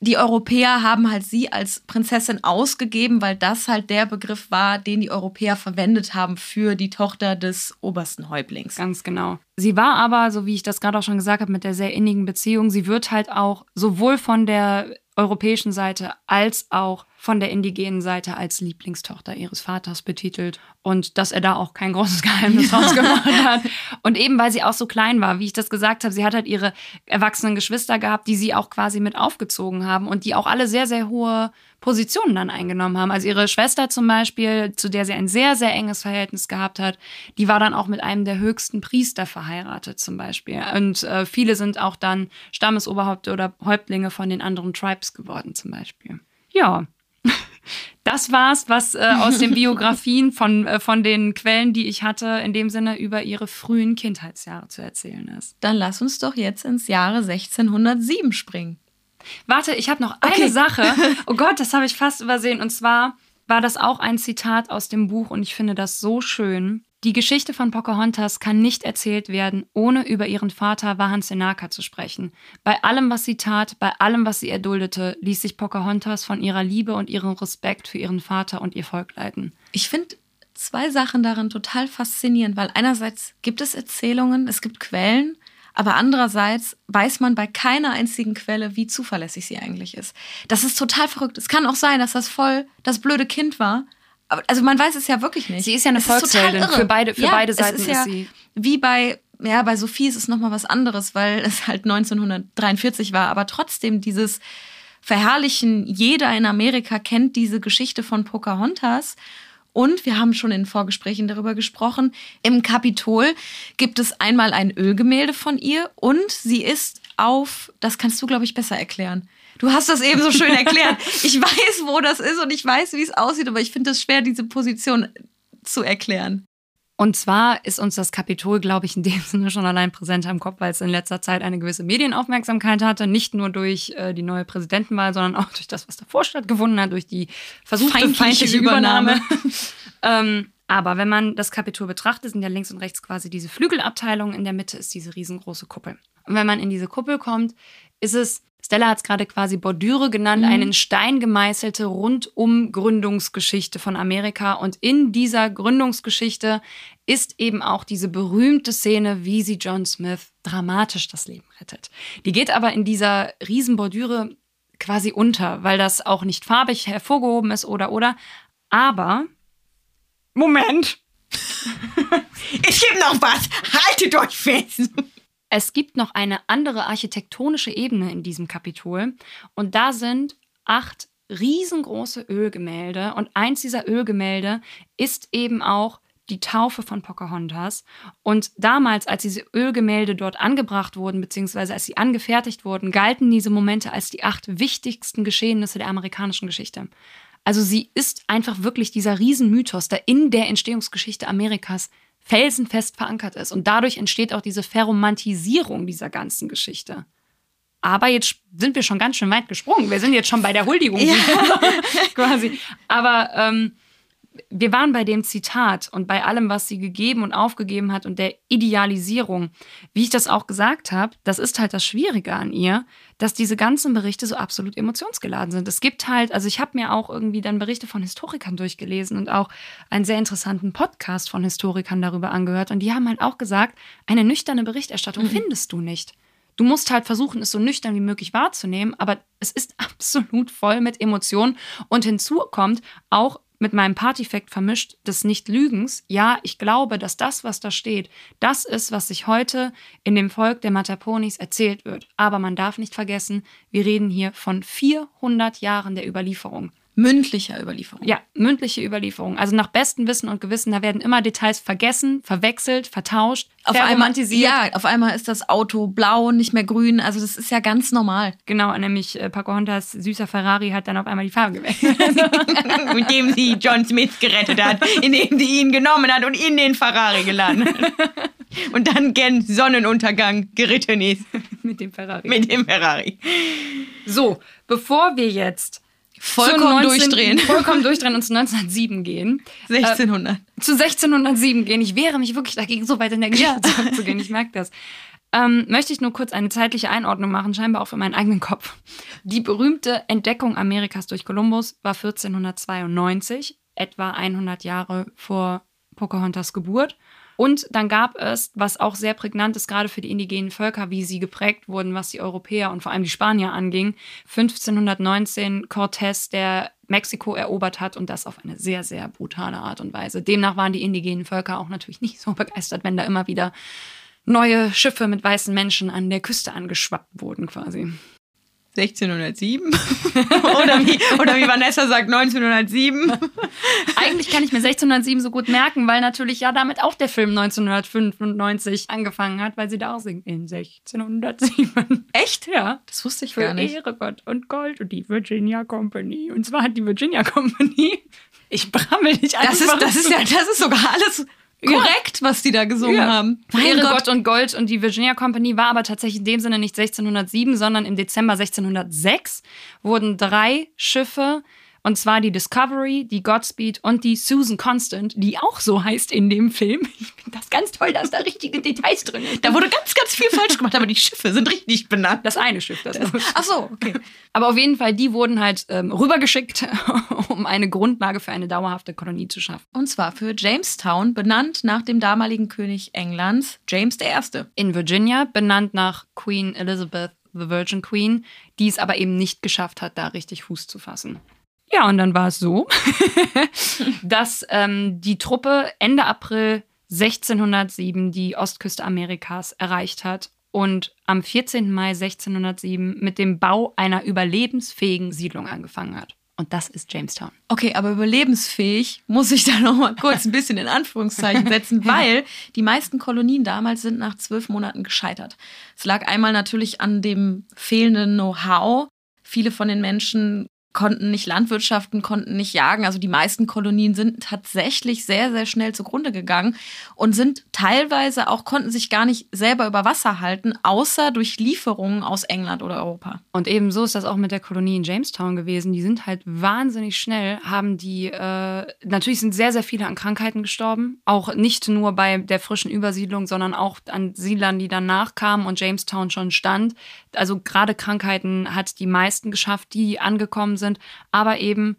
die Europäer haben halt sie als Prinzessin ausgegeben, weil das halt der Begriff war, den die Europäer verwendet haben für die Tochter des obersten Häuptlings. Ganz genau. Sie war aber, so wie ich das gerade auch schon gesagt habe, mit der sehr innigen Beziehung, sie wird halt auch sowohl von der europäischen Seite als auch von der indigenen Seite als Lieblingstochter ihres Vaters betitelt und dass er da auch kein großes [laughs] Geheimnis ja. rausgemacht hat. Und eben weil sie auch so klein war, wie ich das gesagt habe, sie hat halt ihre erwachsenen Geschwister gehabt, die sie auch quasi mit aufgezogen haben und die auch alle sehr, sehr hohe Positionen dann eingenommen haben. Also ihre Schwester zum Beispiel, zu der sie ein sehr, sehr enges Verhältnis gehabt hat, die war dann auch mit einem der höchsten Priester verheiratet zum Beispiel. Und äh, viele sind auch dann Stammesoberhaupte oder Häuptlinge von den anderen Tribes geworden zum Beispiel. Ja, das war's, was äh, aus den [laughs] Biografien von, äh, von den Quellen, die ich hatte, in dem Sinne über ihre frühen Kindheitsjahre zu erzählen ist. Dann lass uns doch jetzt ins Jahre 1607 springen. Warte, ich habe noch okay. eine Sache. [laughs] Oh Gott, das habe ich fast übersehen. Und zwar war das auch ein Zitat aus dem Buch und ich finde das so schön. Die Geschichte von Pocahontas kann nicht erzählt werden, ohne über ihren Vater Vahansenaka zu sprechen. Bei allem, was sie tat, bei allem, was sie erduldete, ließ sich Pocahontas von ihrer Liebe und ihrem Respekt für ihren Vater und ihr Volk leiten. Ich finde zwei Sachen darin total faszinierend, weil einerseits gibt es Erzählungen, es gibt Quellen, aber andererseits weiß man bei keiner einzigen Quelle, wie zuverlässig sie eigentlich ist. Das ist total verrückt. Es kann auch sein, dass das voll das blöde Kind war, also man weiß es ja wirklich nicht. Sie ist ja eine es Volksheldin. Für beide, für ja, beide Seiten ist, ja, ist sie. Wie bei, ja, bei Sophie ist es nochmal was anderes, weil es halt 1943 war. Aber trotzdem dieses Verherrlichen, jeder in Amerika kennt diese Geschichte von Pocahontas. Und wir haben schon in Vorgesprächen darüber gesprochen. Im Kapitol gibt es einmal ein Ölgemälde von ihr und sie ist auf, das kannst du, glaube ich, besser erklären. Du hast das eben so schön [laughs] erklärt. Ich weiß, wo das ist und ich weiß, wie es aussieht, aber ich finde es schwer, diese Position zu erklären. Und zwar ist uns das Kapitol, glaube ich, in dem Sinne schon allein präsent im Kopf, weil es in letzter Zeit eine gewisse Medienaufmerksamkeit hatte. Nicht nur durch äh, die neue Präsidentenwahl, sondern auch durch das, was davor stattgefunden hat, durch die versuchte feindliche, feindliche Übernahme. [laughs] ähm, aber wenn man das Kapitol betrachtet, sind ja links und rechts quasi diese Flügelabteilungen. In der Mitte ist diese riesengroße Kuppel. Und wenn man in diese Kuppel kommt, ist es Stella hat es gerade quasi Bordüre genannt, mhm. einen Stein gemeißelte rundum Gründungsgeschichte von Amerika. Und in dieser Gründungsgeschichte ist eben auch diese berühmte Szene, wie sie John Smith dramatisch das Leben rettet. Die geht aber in dieser Riesenbordüre quasi unter, weil das auch nicht farbig hervorgehoben ist oder oder. Aber Moment. [laughs] es gibt noch was. Haltet euch fest. Es gibt noch eine andere architektonische Ebene in diesem Kapitol und da sind acht riesengroße Ölgemälde und eins dieser Ölgemälde ist eben auch die Taufe von Pocahontas. Und damals, als diese Ölgemälde dort angebracht wurden, beziehungsweise als sie angefertigt wurden, galten diese Momente als die acht wichtigsten Geschehnisse der amerikanischen Geschichte. Also sie ist einfach wirklich dieser Riesenmythos, der in der Entstehungsgeschichte Amerikas felsenfest verankert ist. Und dadurch entsteht auch diese Verromantisierung dieser ganzen Geschichte. Aber jetzt sind wir schon ganz schön weit gesprungen. Wir sind jetzt schon bei der Huldigung ja. [laughs] quasi. Aber ähm, wir waren bei dem Zitat und bei allem, was sie gegeben und aufgegeben hat und der Idealisierung. Wie ich das auch gesagt habe, das ist halt das Schwierige an ihr, dass diese ganzen Berichte so absolut emotionsgeladen sind. Es gibt halt, also ich habe mir auch irgendwie dann Berichte von Historikern durchgelesen und auch einen sehr interessanten Podcast von Historikern darüber angehört und die haben halt auch gesagt, eine nüchterne Berichterstattung mhm. findest du nicht. Du musst halt versuchen, es so nüchtern wie möglich wahrzunehmen, aber es ist [laughs] absolut voll mit Emotionen. Und hinzu kommt auch mit meinem Partyfact vermischt des Nicht-Lügens, ja, ich glaube, dass das, was da steht, das ist, was sich heute in dem Volk der Mataponis erzählt wird. Aber man darf nicht vergessen, wir reden hier von 400 Jahren der Überlieferung. Mündlicher Überlieferung. Ja, mündliche Überlieferung. Also nach bestem Wissen und Gewissen, da werden immer Details vergessen, verwechselt, vertauscht, auf einmal, ja, auf einmal ist das Auto blau, nicht mehr grün. Also das ist ja ganz normal. Genau, nämlich äh, Pocahontas süßer Ferrari hat dann auf einmal die Farbe gewechselt. [laughs] [laughs] Mit dem sie John Smith gerettet hat, indem sie ihn genommen hat und in den Ferrari geladen hat. [laughs] Und dann gen Sonnenuntergang geritten ist. Mit dem Ferrari. Mit dem Ferrari. So, bevor wir jetzt vollkommen 19, durchdrehen. [laughs] Vollkommen durchdrehen und zu 1907 gehen. 1600. Äh, zu 1607 gehen. Ich wehre mich wirklich dagegen, so weit in der Geschichte ja. [laughs] zurückzugehen. Ich merke das. Ähm, möchte ich nur kurz eine zeitliche Einordnung machen, scheinbar auch für meinen eigenen Kopf. Die berühmte Entdeckung Amerikas durch Kolumbus war 1492, etwa 100 Jahre vor Pocahontas Geburt. Und dann gab es, was auch sehr prägnant ist, gerade für die indigenen Völker, wie sie geprägt wurden, was die Europäer und vor allem die Spanier anging, 1519 Cortés, der Mexiko erobert hat und das auf eine sehr, sehr brutale Art und Weise. Demnach waren die indigenen Völker auch natürlich nicht so [laughs] begeistert, wenn da immer wieder neue Schiffe mit weißen Menschen an der Küste angeschwappt wurden quasi. 1607? [laughs] oder, wie, oder wie Vanessa sagt, 1907? [laughs] Eigentlich kann ich mir 1607 so gut merken, weil natürlich ja damit auch der Film 1995 angefangen hat, weil sie da auch singt in 1607. Echt? Ja. Das wusste ich Für gar nicht. Ehre Gott und Gold und die Virginia Company. Und zwar hat die Virginia Company. [laughs] Ich brammel nicht Das ist, einfach das ist ja, das ist sogar alles korrekt, was die da gesungen Ja. haben. Ehre Gott und Gold und die Virginia Company war aber tatsächlich in dem Sinne nicht 1607, sondern im Dezember 1606 wurden drei Schiffe, und zwar die Discovery, die Godspeed und die Susan Constant, die auch so heißt in dem Film. [laughs] Ich finde das ganz toll, dass da richtige Details drin sind. Da wurde ganz, ganz viel falsch gemacht, aber die Schiffe sind richtig benannt. Das eine Schiff, das, das Ach so, okay. Aber auf jeden Fall, die wurden halt ähm, rübergeschickt, [laughs] um eine Grundlage für eine dauerhafte Kolonie zu schaffen. Und zwar für Jamestown, benannt nach dem damaligen König Englands, James I. In Virginia, benannt nach Queen Elizabeth, the Virgin Queen, die es aber eben nicht geschafft hat, da richtig Fuß zu fassen. Ja, und dann war es so, [laughs] dass ähm, die Truppe Ende April 1607 die Ostküste Amerikas erreicht hat und am 14. Mai 1607 mit dem Bau einer überlebensfähigen Siedlung angefangen hat. Und das ist Jamestown. Okay, aber überlebensfähig muss ich da noch mal [laughs] kurz ein bisschen in Anführungszeichen setzen, [laughs] weil die meisten Kolonien damals sind nach zwölf Monaten gescheitert. Es lag einmal natürlich an dem fehlenden Know-how. Viele von den Menschen konnten nicht landwirtschaften, konnten nicht jagen. Also die meisten Kolonien sind tatsächlich sehr, sehr schnell zugrunde gegangen und sind teilweise auch, konnten sich gar nicht selber über Wasser halten, außer durch Lieferungen aus England oder Europa. Und ebenso ist das auch mit der Kolonie in Jamestown gewesen. Die sind halt wahnsinnig schnell, haben die, äh, natürlich sind sehr, sehr viele an Krankheiten gestorben. Auch nicht nur bei der frischen Übersiedlung, sondern auch an Siedlern, die danach kamen und Jamestown schon stand. Also gerade Krankheiten hat die meisten geschafft, die angekommen sind. Aber eben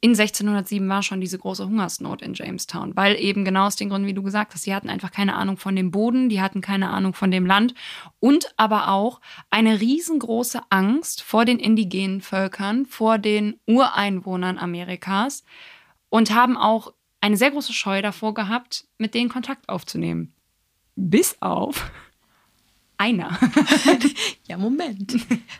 in 1607 war schon diese große Hungersnot in Jamestown, weil eben genau aus den Gründen, wie du gesagt hast, sie hatten einfach keine Ahnung von dem Boden, die hatten keine Ahnung von dem Land und aber auch eine riesengroße Angst vor den indigenen Völkern, vor den Ureinwohnern Amerikas und haben auch eine sehr große Scheu davor gehabt, mit denen Kontakt aufzunehmen. Bis auf einer. [laughs] Ja, Moment.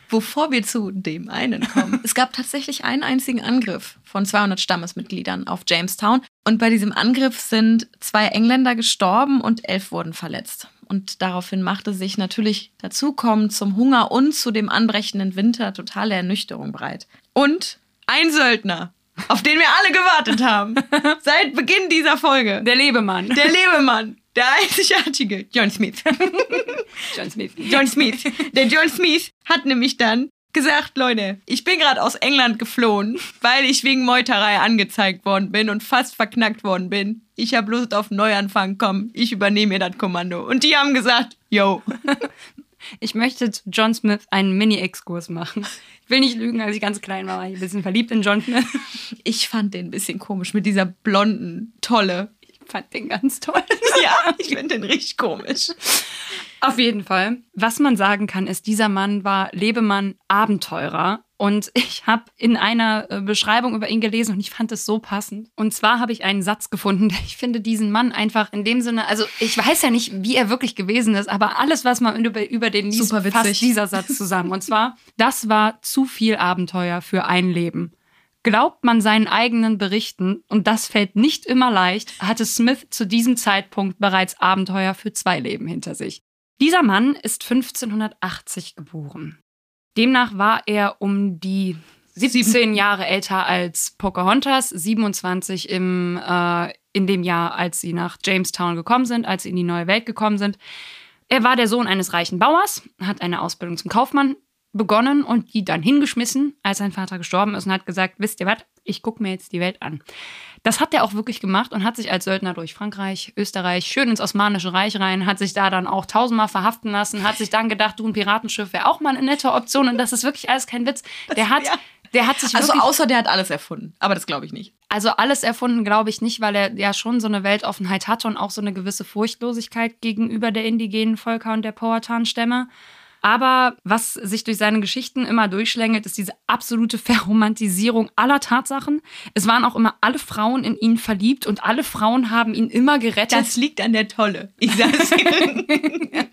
Bevor wir zu dem einen kommen. Es gab tatsächlich einen einzigen Angriff von 200 Stammesmitgliedern auf Jamestown. Und bei diesem Angriff sind zwei Engländer gestorben und elf wurden verletzt. Und daraufhin machte sich natürlich dazukommen zum Hunger und zu dem anbrechenden Winter totale Ernüchterung breit. Und ein Söldner, auf den wir alle gewartet haben. [laughs] Seit Beginn dieser Folge. Der Lebemann. Der Lebemann. Der einzigartige John Smith. [laughs] John Smith. John Smith. Der John Smith hat nämlich dann gesagt, Leute, ich bin gerade aus England geflohen, weil ich wegen Meuterei angezeigt worden bin und fast verknackt worden bin. Ich habe Lust auf Neuanfang, komm, ich übernehme mir das Kommando. Und die haben gesagt, yo. [laughs] Ich möchte zu John Smith einen Mini-Exkurs machen. Ich will nicht lügen, als ich ganz klein war, war ich ein bisschen verliebt in John Smith. Ich fand den ein bisschen komisch mit dieser blonden Tolle. Ich fand den ganz toll. [laughs] Ja, ich finde den richtig komisch. Auf jeden Fall. Was man sagen kann, ist, dieser Mann war Lebemann Abenteurer. Und ich habe in einer äh, Beschreibung über ihn gelesen und ich fand es so passend. Und zwar habe ich einen Satz gefunden, [laughs] der ich finde diesen Mann einfach in dem Sinne, also ich weiß ja nicht, wie er wirklich gewesen ist, aber alles, was man über, über den liest, fasst dieser Satz zusammen. Und zwar, [laughs] das war zu viel Abenteuer für ein Leben. Glaubt man seinen eigenen Berichten, und das fällt nicht immer leicht, hatte Smith zu diesem Zeitpunkt bereits Abenteuer für zwei Leben hinter sich. Dieser Mann ist 1580 geboren. Demnach war er um die 17 Jahre älter als Pocahontas, 27 im, äh, in dem Jahr, als sie nach Jamestown gekommen sind, als sie in die neue Welt gekommen sind. Er war der Sohn eines reichen Bauers, hat eine Ausbildung zum Kaufmann begonnen und die dann hingeschmissen, als sein Vater gestorben ist und hat gesagt, wisst ihr was, ich gucke mir jetzt die Welt an. Das hat er auch wirklich gemacht und hat sich als Söldner durch Frankreich, Österreich, schön ins Osmanische Reich rein, hat sich da dann auch tausendmal verhaften lassen, hat sich dann gedacht, du, ein Piratenschiff wäre auch mal eine nette Option und das ist wirklich alles kein Witz. Der hat, der hat sich Also außer der hat alles erfunden. Aber das glaube ich nicht. also alles erfunden, glaube ich nicht, weil er ja schon so eine Weltoffenheit hatte und auch so eine gewisse Furchtlosigkeit gegenüber der indigenen Völker und der Powhatan-Stämme. Aber was sich durch seine Geschichten immer durchschlängelt, ist diese absolute Verromantisierung aller Tatsachen. Es waren auch immer alle Frauen in ihn verliebt und alle Frauen haben ihn immer gerettet. Das liegt an der Tolle. Ich sag's. [laughs]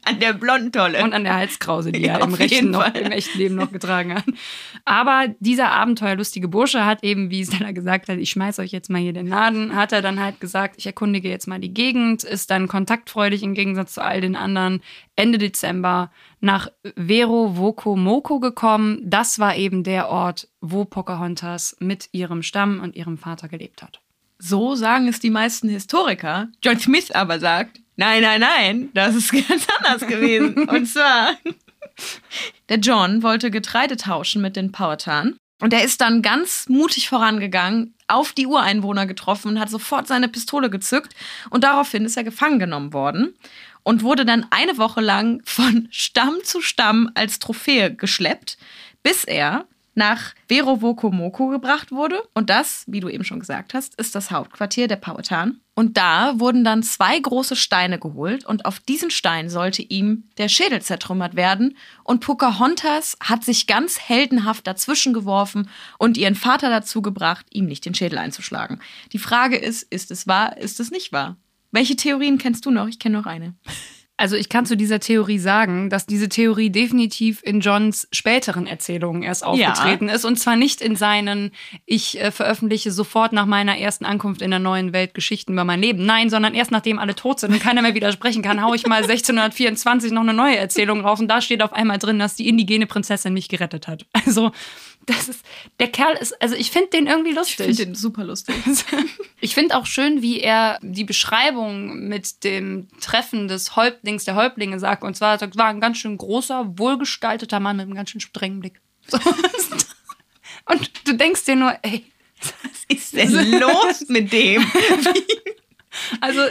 An der Blondtolle. Und an der Halskrause, die Ja, er im, rechten noch, im echten Leben noch getragen hat. Aber dieser abenteuerlustige Bursche hat eben, wie Stella gesagt hat, ich schmeiß euch jetzt mal hier den Laden, hat er dann halt gesagt, ich erkundige jetzt mal die Gegend, ist dann kontaktfreudig im Gegensatz zu all den anderen Ende Dezember nach Vero Voko Moko gekommen. Das war eben der Ort, wo Pocahontas mit ihrem Stamm und ihrem Vater gelebt hat. So sagen es die meisten Historiker. John Smith aber sagt, nein, nein, nein, das ist [laughs] ganz anders gewesen. Und zwar, [laughs] der John wollte Getreide tauschen mit den Powhatan. Und er ist dann ganz mutig vorangegangen, auf die Ureinwohner getroffen und hat sofort seine Pistole gezückt. Und daraufhin ist er gefangen genommen worden und wurde dann eine Woche lang von [laughs] Stamm zu Stamm als Trophäe geschleppt, bis er nach Verovokomoko gebracht wurde. Und das, wie du eben schon gesagt hast, ist das Hauptquartier der Powhatan. Und da wurden dann zwei große Steine geholt und auf diesen Stein sollte ihm der Schädel zertrümmert werden. Und Pocahontas hat sich ganz heldenhaft dazwischen geworfen und ihren Vater dazu gebracht, ihm nicht den Schädel einzuschlagen. Die Frage ist, ist es wahr, ist es nicht wahr? Welche Theorien kennst du noch? Ich kenne noch eine. Also ich kann zu dieser Theorie sagen, dass diese Theorie definitiv in Johns späteren Erzählungen erst aufgetreten ist. Und zwar nicht in seinen, ich äh, veröffentliche sofort nach meiner ersten Ankunft in der neuen Welt Geschichten über mein Leben. Nein, sondern erst nachdem alle tot sind und keiner mehr widersprechen kann, hau ich mal [laughs] 1624 noch eine neue Erzählung raus. Und da steht auf einmal drin, dass die indigene Prinzessin mich gerettet hat. Also das ist, der Kerl ist, also ich finde den irgendwie lustig. Ich finde den super lustig. [laughs] Ich finde auch schön, wie er die Beschreibung mit dem Treffen des Häuptlings der Häuptlinge sagt. Und zwar, das war ein ganz schön großer, wohlgestalteter Mann mit einem ganz schön strengen Blick. So. [laughs] Und du denkst dir nur, ey, Was ist denn los mit dem? [laughs] also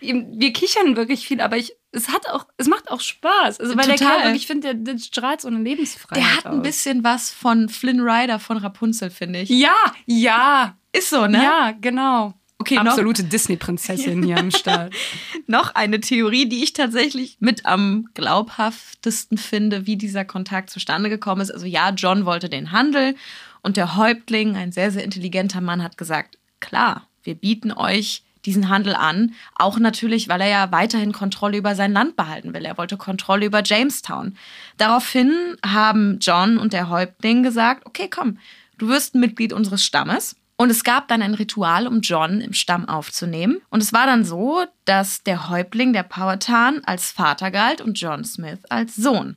wir kichern wirklich viel, aber ich, es hat auch, es macht auch Spaß. Also weil der Total. Kerl wirklich, ich finde, der, der strahlt so eine Lebensfreiheit Der hat ein aus. bisschen was von Flynn Rider von Rapunzel, finde ich. Ja, ja, Ist so, ne? ja, genau. Okay, Absolute Disney-Prinzessin hier am Start. [laughs] Noch eine Theorie, die ich tatsächlich mit am glaubhaftesten finde, wie dieser Kontakt zustande gekommen ist. Also ja, John wollte den Handel und der Häuptling, ein sehr, sehr intelligenter Mann, hat gesagt, klar, wir bieten euch diesen Handel an. Auch natürlich, weil er ja weiterhin Kontrolle über sein Land behalten will. Er wollte Kontrolle über Jamestown. Daraufhin haben John und der Häuptling gesagt, okay, komm, du wirst Mitglied unseres Stammes. Und es gab dann ein Ritual, um John im Stamm aufzunehmen. Und es war dann so, dass der Häuptling der Powhatan als Vater galt und John Smith als Sohn.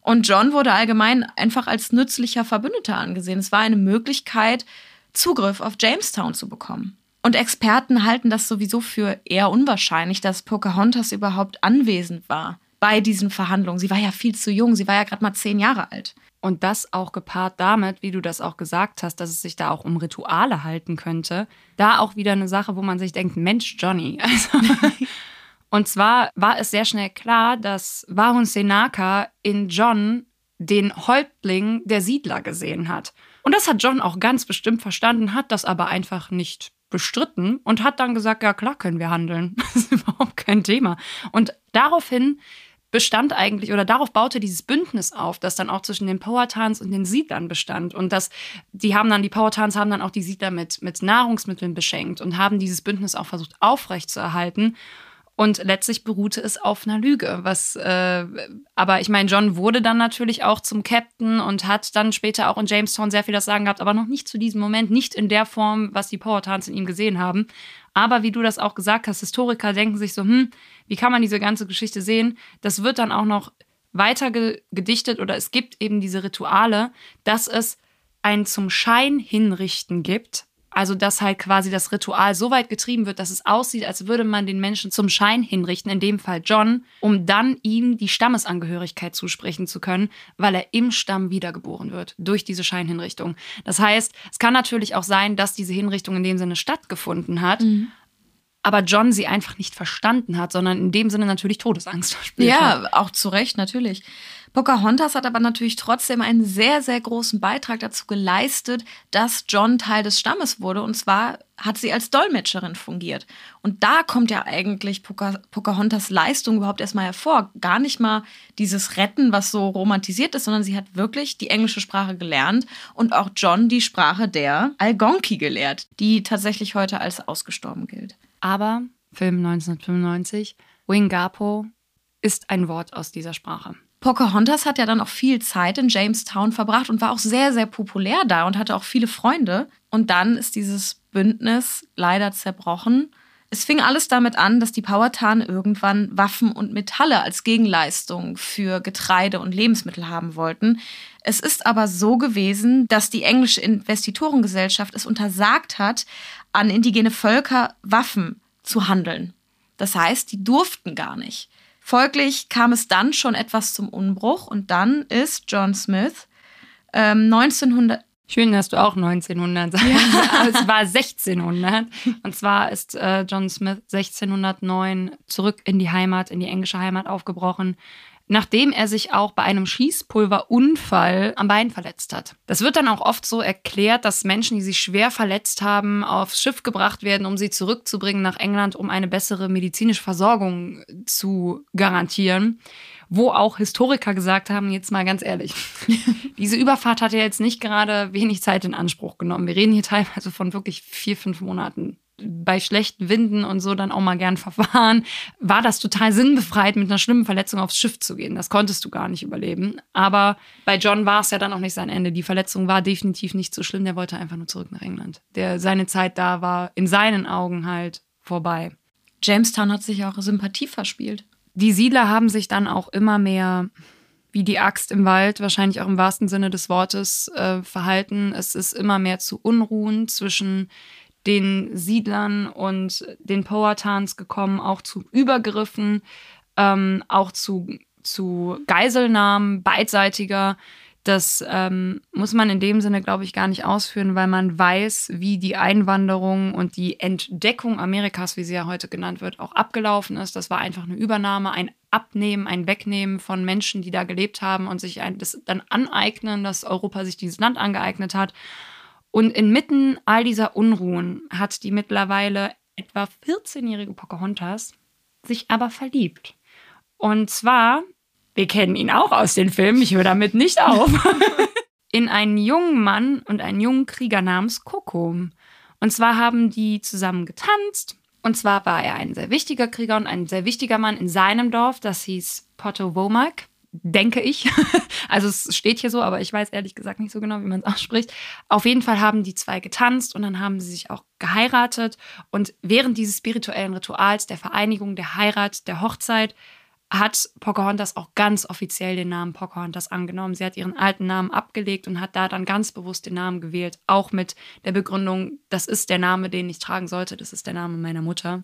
Und John wurde allgemein einfach als nützlicher Verbündeter angesehen. Es war eine Möglichkeit, Zugriff auf Jamestown zu bekommen. Und Experten halten das sowieso für eher unwahrscheinlich, dass Pocahontas überhaupt anwesend war bei diesen Verhandlungen. Sie war ja viel zu jung, sie war ja gerade mal zehn Jahre alt. Und das auch gepaart damit, wie du das auch gesagt hast, dass es sich da auch um Rituale halten könnte. Da auch wieder eine Sache, wo man sich denkt, Mensch, Johnny. [laughs] Also, und zwar war es sehr schnell klar, dass Varun Senaka in John den Häuptling der Siedler gesehen hat. Und das hat John auch ganz bestimmt verstanden, hat das aber einfach nicht bestritten und hat dann gesagt, ja klar können wir handeln. [laughs] Das ist überhaupt kein Thema. Und daraufhin bestand eigentlich oder darauf baute dieses Bündnis auf, das dann auch zwischen den Powhatans und den Siedlern bestand und das die haben dann die Powhatans haben dann auch die Siedler mit mit Nahrungsmitteln beschenkt und haben dieses Bündnis auch versucht aufrechtzuerhalten und letztlich beruhte es auf einer Lüge, was äh, aber ich meine John wurde dann natürlich auch zum Captain und hat dann später auch in Jamestown sehr viel das Sagen gehabt, aber noch nicht zu diesem Moment, nicht in der Form, was die Powhatans in ihm gesehen haben. Aber wie du das auch gesagt hast, Historiker denken sich so, hm, wie kann man diese ganze Geschichte sehen? Das wird dann auch noch weiter ge gedichtet oder es gibt eben diese Rituale, dass es ein zum Schein hinrichten gibt. Also, dass halt quasi das Ritual so weit getrieben wird, dass es aussieht, als würde man den Menschen zum Schein hinrichten, in dem Fall John, um dann ihm die Stammesangehörigkeit zusprechen zu können, weil er im Stamm wiedergeboren wird durch diese Scheinhinrichtung. Das heißt, es kann natürlich auch sein, dass diese Hinrichtung in dem Sinne stattgefunden hat, aber John sie einfach nicht verstanden hat, sondern in dem Sinne natürlich Todesangst [laughs] verspürt hat. Ja, auch zu Recht, natürlich. Pocahontas hat aber natürlich trotzdem einen sehr, sehr großen Beitrag dazu geleistet, dass John Teil des Stammes wurde. Und zwar hat sie als Dolmetscherin fungiert. Und da kommt ja eigentlich Poca Pocahontas Leistung überhaupt erstmal hervor. Gar nicht mal dieses Retten, was so romantisiert ist, sondern sie hat wirklich die englische Sprache gelernt und auch John die Sprache der Algonki gelehrt, die tatsächlich heute als ausgestorben gilt. Aber Film 1995, Wingapo ist ein Wort aus dieser Sprache. Pocahontas hat ja dann auch viel Zeit in Jamestown verbracht und war auch sehr, sehr populär da und hatte auch viele Freunde. Und dann ist dieses Bündnis leider zerbrochen. Es fing alles damit an, dass die Powhatan irgendwann Waffen und Metalle als Gegenleistung für Getreide und Lebensmittel haben wollten. Es ist aber so gewesen, dass die englische Investitorengesellschaft es untersagt hat, an indigene Völker Waffen zu handeln. Das heißt, die durften gar nicht. Folglich kam es dann schon etwas zum Unbruch und dann ist John Smith ähm, 1900. Schön, dass du auch 1900 sagst. Ja. [laughs] es war 1600. Und zwar ist äh, John Smith 1609 zurück in die Heimat, in die englische Heimat aufgebrochen nachdem er sich auch bei einem Schießpulverunfall am Bein verletzt hat. Das wird dann auch oft so erklärt, dass Menschen, die sich schwer verletzt haben, aufs Schiff gebracht werden, um sie zurückzubringen nach England, um eine bessere medizinische Versorgung zu garantieren. Wo auch Historiker gesagt haben, jetzt mal ganz ehrlich, [laughs] diese Überfahrt hat ja jetzt nicht gerade wenig Zeit in Anspruch genommen. Wir reden hier teilweise von wirklich vier, fünf Monaten bei schlechten Winden und so dann auch mal gern verfahren, war das total sinnbefreit, mit einer schlimmen Verletzung aufs Schiff zu gehen. Das konntest du gar nicht überleben. Aber bei John war es ja dann auch nicht sein Ende. Die Verletzung war definitiv nicht so schlimm. Der wollte einfach nur zurück nach England. Der, seine Zeit da war in seinen Augen halt vorbei. Jamestown hat sich auch Sympathie verspielt. Die Siedler haben sich dann auch immer mehr wie die Axt im Wald, wahrscheinlich auch im wahrsten Sinne des Wortes, äh, verhalten. Es ist immer mehr zu Unruhen zwischen den Siedlern und den Powhatans gekommen, auch zu Übergriffen, ähm, auch zu, zu Geiselnahmen beidseitiger. Das ähm, muss man in dem Sinne, glaube ich, gar nicht ausführen, weil man weiß, wie die Einwanderung und die Entdeckung Amerikas, wie sie ja heute genannt wird, auch abgelaufen ist. Das war einfach eine Übernahme, ein Abnehmen, ein Wegnehmen von Menschen, die da gelebt haben und sich ein, das dann aneignen, dass Europa sich dieses Land angeeignet hat. Und inmitten all dieser Unruhen hat die mittlerweile etwa 14-jährige Pocahontas sich aber verliebt. Und zwar, wir kennen ihn auch aus den Filmen, ich höre damit nicht auf, [laughs] in einen jungen Mann und einen jungen Krieger namens Kokom. Und zwar haben die zusammen getanzt. Und zwar war er ein sehr wichtiger Krieger und ein sehr wichtiger Mann in seinem Dorf, das hieß Potowomac denke ich. [laughs] also es steht hier so, aber ich weiß ehrlich gesagt nicht so genau, wie man es ausspricht. Auf jeden Fall haben die zwei getanzt und dann haben sie sich auch geheiratet. Und während dieses spirituellen Rituals, der Vereinigung, der Heirat, der Hochzeit, hat Pocahontas auch ganz offiziell den Namen Pocahontas angenommen. Sie hat ihren alten Namen abgelegt und hat da dann ganz bewusst den Namen gewählt, auch mit der Begründung, das ist der Name, den ich tragen sollte, das ist der Name meiner Mutter.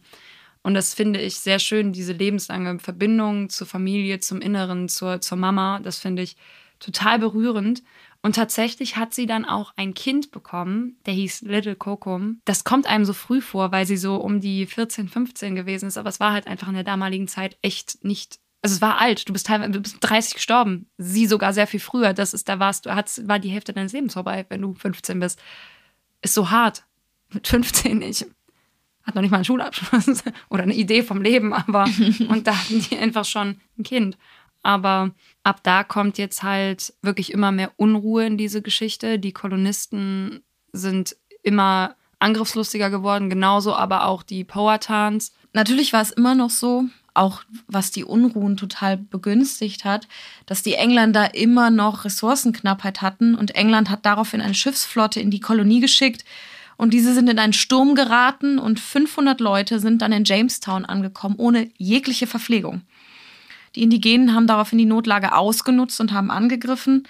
Und das finde ich sehr schön, diese lebenslange Verbindung zur Familie, zum Inneren, zur, zur Mama. Das finde ich total berührend. Und tatsächlich hat sie dann auch ein Kind bekommen, der hieß Little Kokum. Das kommt einem so früh vor, weil sie so um die 14, 15 gewesen ist. Aber es war halt einfach in der damaligen Zeit echt nicht. Also es war alt. Du bist teilweise du bist 30 gestorben. Sie sogar sehr viel früher. Das ist, da warst du, war die Hälfte deines Lebens vorbei, wenn du 15 bist. Ist so hart. Mit 15 nicht hat noch nicht mal einen Schulabschluss [laughs] oder eine Idee vom Leben, aber [laughs] und da hatten die einfach schon ein Kind. Aber ab da kommt jetzt halt wirklich immer mehr Unruhe in diese Geschichte. Die Kolonisten sind immer angriffslustiger geworden, genauso aber auch die Powhatans. Natürlich war es immer noch so, auch was die Unruhen total begünstigt hat, dass die Engländer immer noch Ressourcenknappheit hatten und England hat daraufhin eine Schiffsflotte in die Kolonie geschickt, und diese sind in einen Sturm geraten und 500 Leute sind dann in Jamestown angekommen, ohne jegliche Verpflegung. Die Indigenen haben daraufhin die Notlage ausgenutzt und haben angegriffen.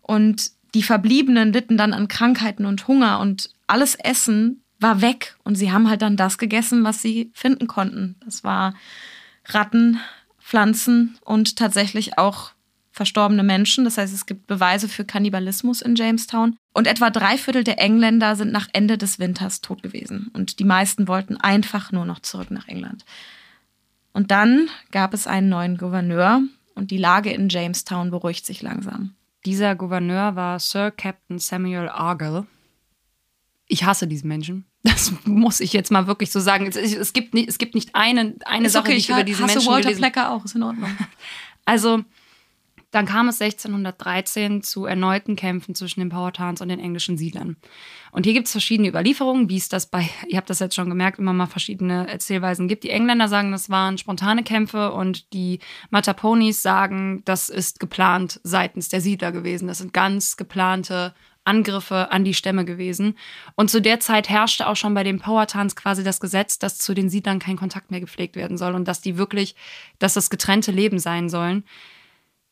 Und die Verbliebenen litten dann an Krankheiten und Hunger und alles Essen war weg. Und sie haben halt dann das gegessen, was sie finden konnten. Das war Ratten, Pflanzen und tatsächlich auch verstorbene Menschen. Das heißt, es gibt Beweise für Kannibalismus in Jamestown. Und etwa drei Viertel der Engländer sind nach Ende des Winters tot gewesen. Und die meisten wollten einfach nur noch zurück nach England. Und dann gab es einen neuen Gouverneur und die Lage in Jamestown beruhigt sich langsam. Dieser Gouverneur war Sir Captain Samuel Argyle. Ich hasse diesen Menschen. Das muss ich jetzt mal wirklich so sagen. Es, es gibt, nicht, es gibt nicht eine, eine Sache, okay, die ich über diesen hasse Menschen Walter gelesen Plecker auch, ist in Ordnung. [laughs] Also Dann kam es 1613 zu erneuten Kämpfen zwischen den Powhatans und den englischen Siedlern. Und hier gibt es verschiedene Überlieferungen, wie es das bei, [laughs] ihr habt das jetzt schon gemerkt, immer mal verschiedene Erzählweisen gibt. Die Engländer sagen, das waren spontane Kämpfe und die Mataponis sagen, das ist geplant seitens der Siedler gewesen. Das sind ganz geplante Angriffe an die Stämme gewesen. Und zu der Zeit herrschte auch schon bei den Powhatans quasi das Gesetz, dass zu den Siedlern kein Kontakt mehr gepflegt werden soll und dass die wirklich, dass das getrennte Leben sein sollen.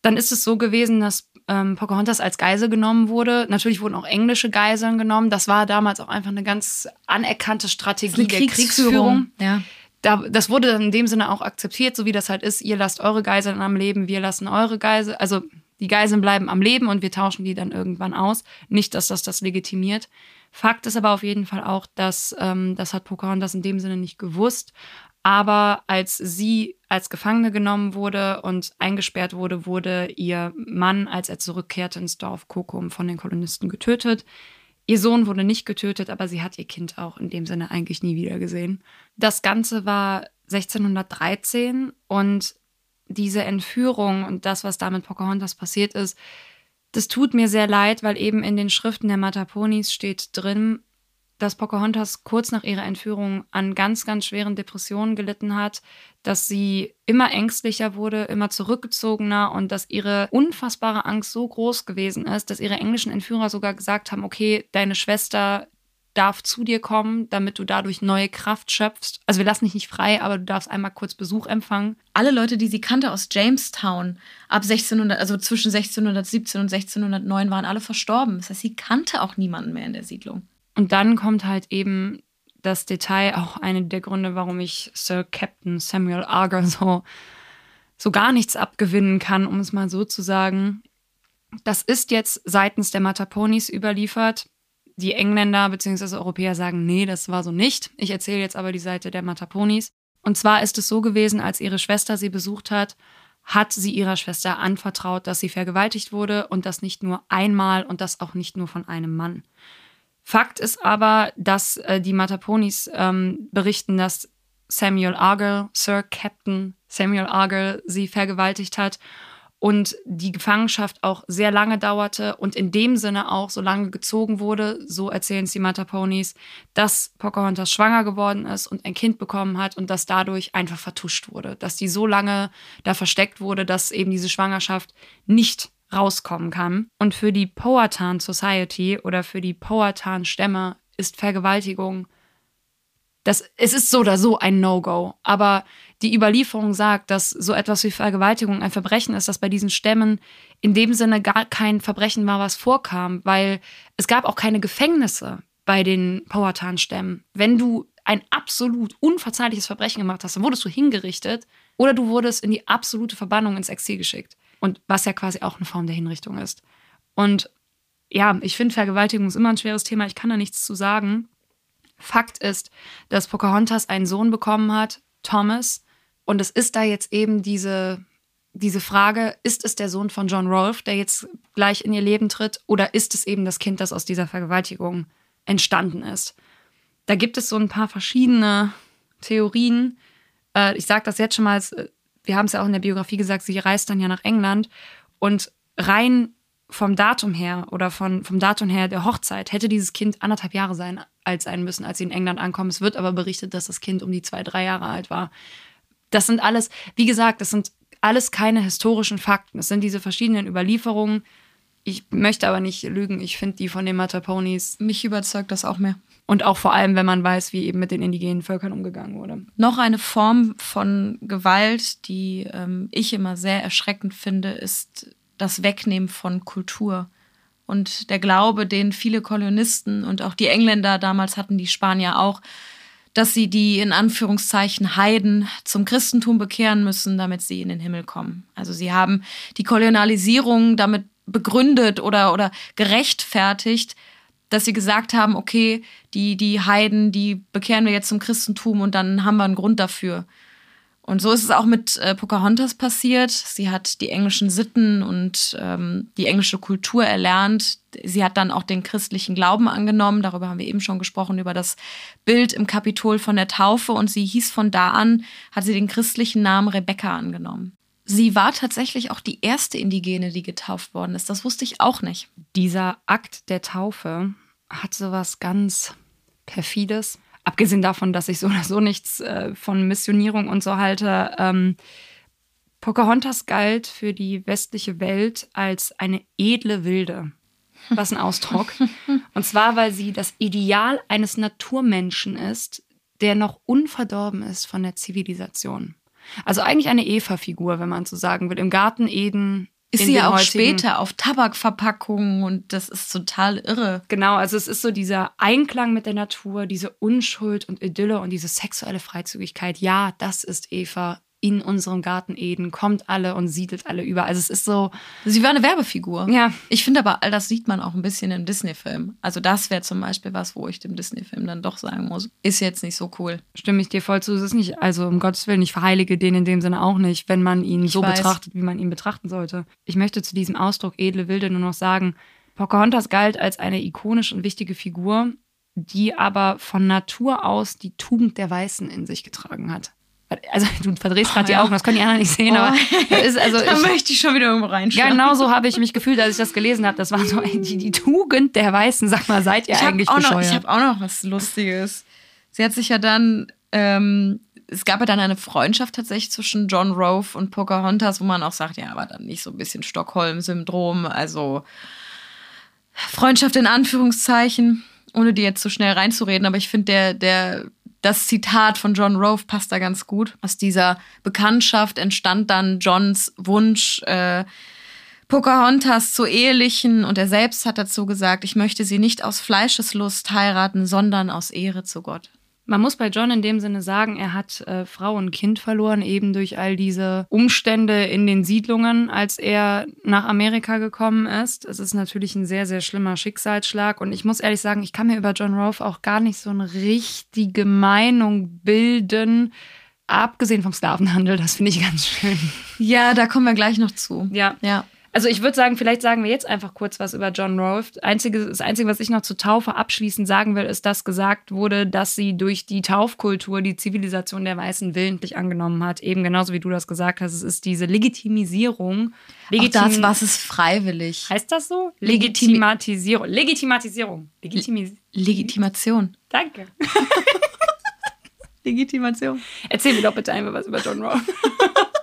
Dann ist es so gewesen, dass ähm, Pocahontas als Geisel genommen wurde. Natürlich wurden auch englische Geiseln genommen. Das war damals auch einfach eine ganz anerkannte Strategie der Kriegsführung. Ja. Da, das wurde dann in dem Sinne auch akzeptiert, so wie das halt ist. Ihr lasst eure Geiseln am Leben, wir lassen eure Geiseln. Also die Geiseln bleiben am Leben und wir tauschen die dann irgendwann aus. Nicht, dass das das legitimiert. Fakt ist aber auf jeden Fall auch, dass ähm, das hat Pocahontas in dem Sinne nicht gewusst. Aber als sie als Gefangene genommen wurde und eingesperrt wurde, wurde ihr Mann, als er zurückkehrte ins Dorf Kokum, von den Kolonisten getötet. Ihr Sohn wurde nicht getötet, aber sie hat ihr Kind auch in dem Sinne eigentlich nie wieder gesehen. Das Ganze war 1613 und diese Entführung und das, was da mit Pocahontas passiert ist, das tut mir sehr leid, weil eben in den Schriften der Mataponis steht drin, dass Pocahontas kurz nach ihrer Entführung an ganz, ganz schweren Depressionen gelitten hat, dass sie immer ängstlicher wurde, immer zurückgezogener und dass ihre unfassbare Angst so groß gewesen ist, dass ihre englischen Entführer sogar gesagt haben, okay, deine Schwester darf zu dir kommen, damit du dadurch neue Kraft schöpfst. Also wir lassen dich nicht frei, aber du darfst einmal kurz Besuch empfangen. Alle Leute, die sie kannte aus Jamestown ab 1600, also zwischen 1617 und 1609 waren alle verstorben. Das heißt, sie kannte auch niemanden mehr in der Siedlung. Und dann kommt halt eben das Detail, auch eine der Gründe, warum ich Sir Captain Samuel Arger so, so gar nichts abgewinnen kann, um es mal so zu sagen. Das ist jetzt seitens der Mataponis überliefert. Die Engländer bzw. Europäer sagen, nee, das war so nicht. Ich erzähle jetzt aber die Seite der Mataponis. Und zwar ist es so gewesen, als ihre Schwester sie besucht hat, hat sie ihrer Schwester anvertraut, dass sie vergewaltigt wurde und das nicht nur einmal und das auch nicht nur von einem Mann. Fakt ist aber, dass äh, die Mataponis ähm, berichten, dass Samuel Argyle, Sir Captain Samuel Argyle, sie vergewaltigt hat und die Gefangenschaft auch sehr lange dauerte und in dem Sinne auch so lange gezogen wurde, so erzählen es die Mataponis, dass Pocahontas schwanger geworden ist und ein Kind bekommen hat und das dadurch einfach vertuscht wurde, dass die so lange da versteckt wurde, dass eben diese Schwangerschaft nicht rauskommen kann. Und für die Powhatan Society oder für die Powhatan Stämme ist Vergewaltigung das, es ist so oder so ein No-Go. Aber die Überlieferung sagt, dass so etwas wie Vergewaltigung ein Verbrechen ist, das bei diesen Stämmen in dem Sinne gar kein Verbrechen war, was vorkam, weil es gab auch keine Gefängnisse bei den Powhatan-Stämmen. Wenn du ein absolut unverzeihliches Verbrechen gemacht hast, dann wurdest du hingerichtet oder du wurdest in die absolute Verbannung ins Exil geschickt. Und was ja quasi auch eine Form der Hinrichtung ist. Und ja, ich finde, Vergewaltigung ist immer ein schweres Thema. Ich kann da nichts zu sagen. Fakt ist, dass Pocahontas einen Sohn bekommen hat, Thomas. Und es ist da jetzt eben diese, diese Frage, ist es der Sohn von John Rolfe, der jetzt gleich in ihr Leben tritt, oder ist es eben das Kind, das aus dieser Vergewaltigung entstanden ist? Da gibt es so ein paar verschiedene Theorien. Äh, ich sage das jetzt schon mal wir haben es ja auch in der Biografie gesagt, sie reist dann ja nach England und rein vom Datum her oder von, vom Datum her der Hochzeit hätte dieses Kind anderthalb Jahre sein, alt sein müssen, als sie in England ankommen. Es wird aber berichtet, dass das Kind um die zwei, drei Jahre alt war. Das sind alles, wie gesagt, das sind alles keine historischen Fakten. Es sind diese verschiedenen Überlieferungen. Ich möchte aber nicht lügen. Ich finde die von den Mataponis. Mich überzeugt das auch mehr. Und auch vor allem, wenn man weiß, wie eben mit den indigenen Völkern umgegangen wurde. Noch eine Form von Gewalt, die ähm, ich immer sehr erschreckend finde, ist das Wegnehmen von Kultur. Und der Glaube, den viele Kolonisten und auch die Engländer damals hatten, die Spanier auch, dass sie die in Anführungszeichen Heiden zum Christentum bekehren müssen, damit sie in den Himmel kommen. Also sie haben die Kolonialisierung damit begründet oder, oder gerechtfertigt, dass sie gesagt haben, okay, die, die Heiden, die bekehren wir jetzt zum Christentum und dann haben wir einen Grund dafür. Und so ist es auch mit äh, Pocahontas passiert. Sie hat die englischen Sitten und ähm, die englische Kultur erlernt. Sie hat dann auch den christlichen Glauben angenommen. Darüber haben wir eben schon gesprochen, über das Bild im Kapitol von der Taufe. Und sie hieß von da an, hat sie den christlichen Namen Rebecca angenommen. sie war tatsächlich auch die erste Indigene, die getauft worden ist. Das wusste ich auch nicht. Dieser Akt der Taufe hat sowas ganz perfides. Abgesehen davon, dass ich so oder so nichts äh, von Missionierung und so halte. Ähm, Pocahontas galt für die westliche Welt als eine edle Wilde. Was ein Ausdruck. [laughs] und zwar, weil sie das Ideal eines Naturmenschen ist, der noch unverdorben ist von der Zivilisation. Also eigentlich eine Eva-Figur, wenn man so sagen will. Im Garten Eden. Ist sie ja auch später auf Tabakverpackungen und das ist total irre. Genau, also es ist so dieser Einklang mit der Natur, diese Unschuld und Idylle und diese sexuelle Freizügigkeit. Ja, das ist Eva in unserem Garten Eden, kommt alle und siedelt alle über. Also es ist so. Sie war eine Werbefigur. Ja. Ich finde aber, all das sieht man auch ein bisschen im Disney-Film. Also das wäre zum Beispiel was, wo ich dem Disney-Film dann doch sagen muss, ist jetzt nicht so cool. Stimme ich dir voll zu. Es ist nicht, also um Gottes Willen, ich verheilige den in dem Sinne auch nicht, wenn man ihn Ich so weiß. betrachtet, wie man ihn betrachten sollte. Ich möchte zu diesem Ausdruck edle Wilde nur noch sagen, Pocahontas galt als eine ikonische und wichtige Figur, die aber von Natur aus die Tugend der Weißen in sich getragen hat. Also du verdrehst gerade die ja. Augen, das können die anderen nicht sehen, Oh. aber ist also [laughs] da ich, möchte ich schon wieder irgendwo reinschauen. genau so habe ich mich gefühlt, als ich das gelesen habe. Das war so die, die Tugend der Weißen. Sag mal, seid ihr ich habe eigentlich auch, noch- bescheuert? ich hab auch noch was Lustiges. Sie hat sich ja dann, ähm, es gab ja dann eine Freundschaft tatsächlich zwischen John Rove und Pocahontas, wo man auch sagt, ja, aber dann nicht so ein bisschen Stockholm-Syndrom, also Freundschaft in Anführungszeichen, ohne die jetzt so schnell reinzureden, aber ich finde, der, der, das Zitat von John Rove passt da ganz gut. Aus dieser Bekanntschaft entstand dann Johns Wunsch, äh, Pocahontas zu ehelichen und er selbst hat dazu gesagt, ich möchte sie nicht aus Fleischeslust heiraten, sondern aus Ehre zu Gott. Man muss bei John in dem Sinne sagen, er hat äh, Frau und Kind verloren, eben durch all diese Umstände in den Siedlungen, als er nach Amerika gekommen ist. Es ist natürlich ein sehr, sehr schlimmer Schicksalsschlag. Und ich muss ehrlich sagen, ich kann mir über John Rove auch gar nicht so eine richtige Meinung bilden. Abgesehen vom Sklavenhandel, das finde ich ganz schön. Ja, da kommen wir gleich noch zu. Ja. Ja. Also ich würde sagen, vielleicht sagen wir jetzt einfach kurz was über John Rolfe. Einzige, das Einzige, was ich noch zur Taufe abschließend sagen will, ist, dass gesagt wurde, dass sie durch die Taufkultur die Zivilisation der Weißen willentlich angenommen hat. Eben genauso wie du das gesagt hast. Es ist diese Legitimisierung. Auch das, was ist freiwillig. Heißt das so? Legitimatisierung. Legitimatisierung. Legitimis Legitimation. Danke. [laughs] Legitimation. Erzähl mir doch bitte einmal was über John Rolfe. [laughs]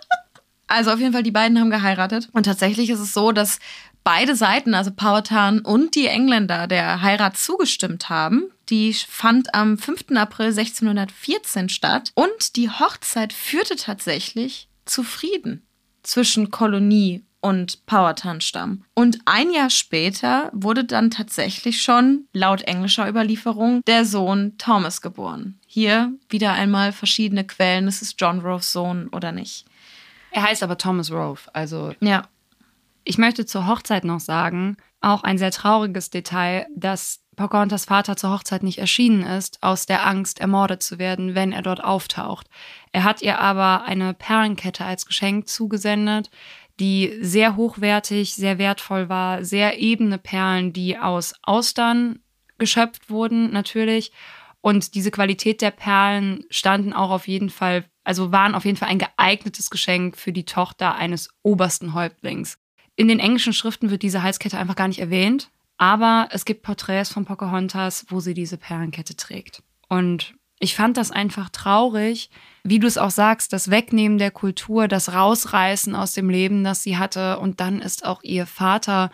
Also auf jeden Fall, die beiden haben geheiratet. Und tatsächlich ist es so, dass beide Seiten, also Powhatan und die Engländer, der Heirat zugestimmt haben. Die fand am 5. April 1614 statt. Und die Hochzeit führte tatsächlich zu Frieden zwischen Kolonie und Powhatan-Stamm. Und ein Jahr später wurde dann tatsächlich schon, laut englischer Überlieferung, der Sohn Thomas geboren. Hier wieder einmal verschiedene Quellen, ist es John Roves Sohn oder nicht. Er heißt aber Thomas Rolfe. Also Ja, Ich möchte zur Hochzeit noch sagen, auch ein sehr trauriges Detail, dass Pocahontas Vater zur Hochzeit nicht erschienen ist, aus der Angst, ermordet zu werden, wenn er dort auftaucht. Er hat ihr aber eine Perlenkette als Geschenk zugesendet, die sehr hochwertig, sehr wertvoll war, sehr ebene Perlen, die aus Austern geschöpft wurden, natürlich. Und diese Qualität der Perlen standen auch auf jeden Fall, also waren auf jeden Fall ein geeignetes Geschenk für die Tochter eines obersten Häuptlings. In den englischen Schriften wird diese Halskette einfach gar nicht erwähnt, aber es gibt Porträts von Pocahontas, wo sie diese Perlenkette trägt. Und ich fand das einfach traurig, wie du es auch sagst, das Wegnehmen der Kultur, das Rausreißen aus dem Leben, das sie hatte. Und dann ist auch ihr Vater,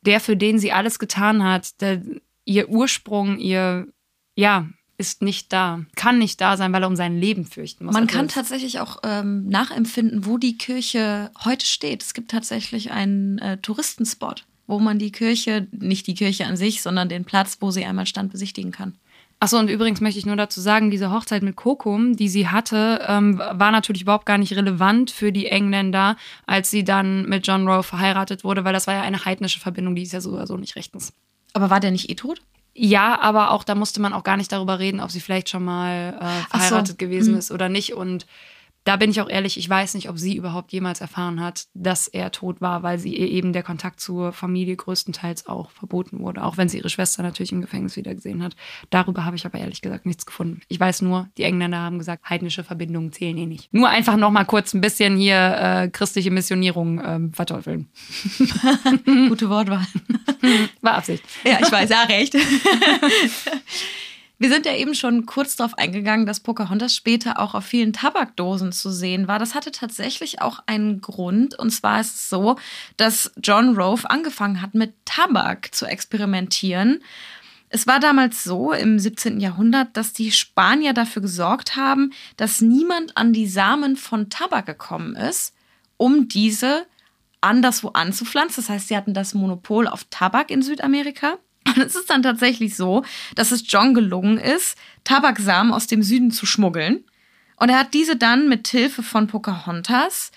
der für den sie alles getan hat, der, ihr Ursprung, ihr, ja, ist nicht da, kann nicht da sein, weil er um sein Leben fürchten muss. Man Also kann tatsächlich auch ähm, nachempfinden, wo die Kirche heute steht. Es gibt tatsächlich einen äh, Touristenspot, wo man die Kirche, nicht die Kirche an sich, sondern den Platz, wo sie einmal stand, besichtigen kann. Achso, und übrigens möchte ich nur dazu sagen, diese Hochzeit mit Kokum, die sie hatte, ähm, war natürlich überhaupt gar nicht relevant für die Engländer, als sie dann mit John Rowe verheiratet wurde, weil das war ja eine heidnische Verbindung, die ist ja so oder so nicht rechtens. Aber war der nicht eh tot? Ja, aber auch da musste man auch gar nicht darüber reden, ob sie vielleicht schon mal äh, Ach so. verheiratet gewesen Mhm. ist oder nicht. Und da bin ich auch ehrlich, ich weiß nicht, ob sie überhaupt jemals erfahren hat, dass er tot war, weil sie ihr eben der Kontakt zur Familie größtenteils auch verboten wurde, auch wenn sie ihre Schwester natürlich im Gefängnis wieder gesehen hat. Darüber habe ich aber ehrlich gesagt nichts gefunden. Ich weiß nur, die Engländer haben gesagt, heidnische Verbindungen zählen eh nicht. Nur einfach noch mal kurz ein bisschen hier äh, christliche Missionierung ähm, verteufeln. [laughs] Gute Wortwahl. War Absicht. Ja, ich weiß, ja, recht. [laughs] Wir sind ja eben schon kurz darauf eingegangen, dass Pocahontas später auch auf vielen Tabakdosen zu sehen war. Das hatte tatsächlich auch einen Grund. Und zwar ist es so, dass John Rove angefangen hat, mit Tabak zu experimentieren. Es war damals so im 17. Jahrhundert, dass die Spanier dafür gesorgt haben, dass niemand an die Samen von Tabak gekommen ist, um diese anderswo anzupflanzen. Das heißt, sie hatten das Monopol auf Tabak in Südamerika. Und es ist dann tatsächlich so, dass es John gelungen ist, Tabaksamen aus dem Süden zu schmuggeln. Und er hat diese dann mit Hilfe von Pocahontas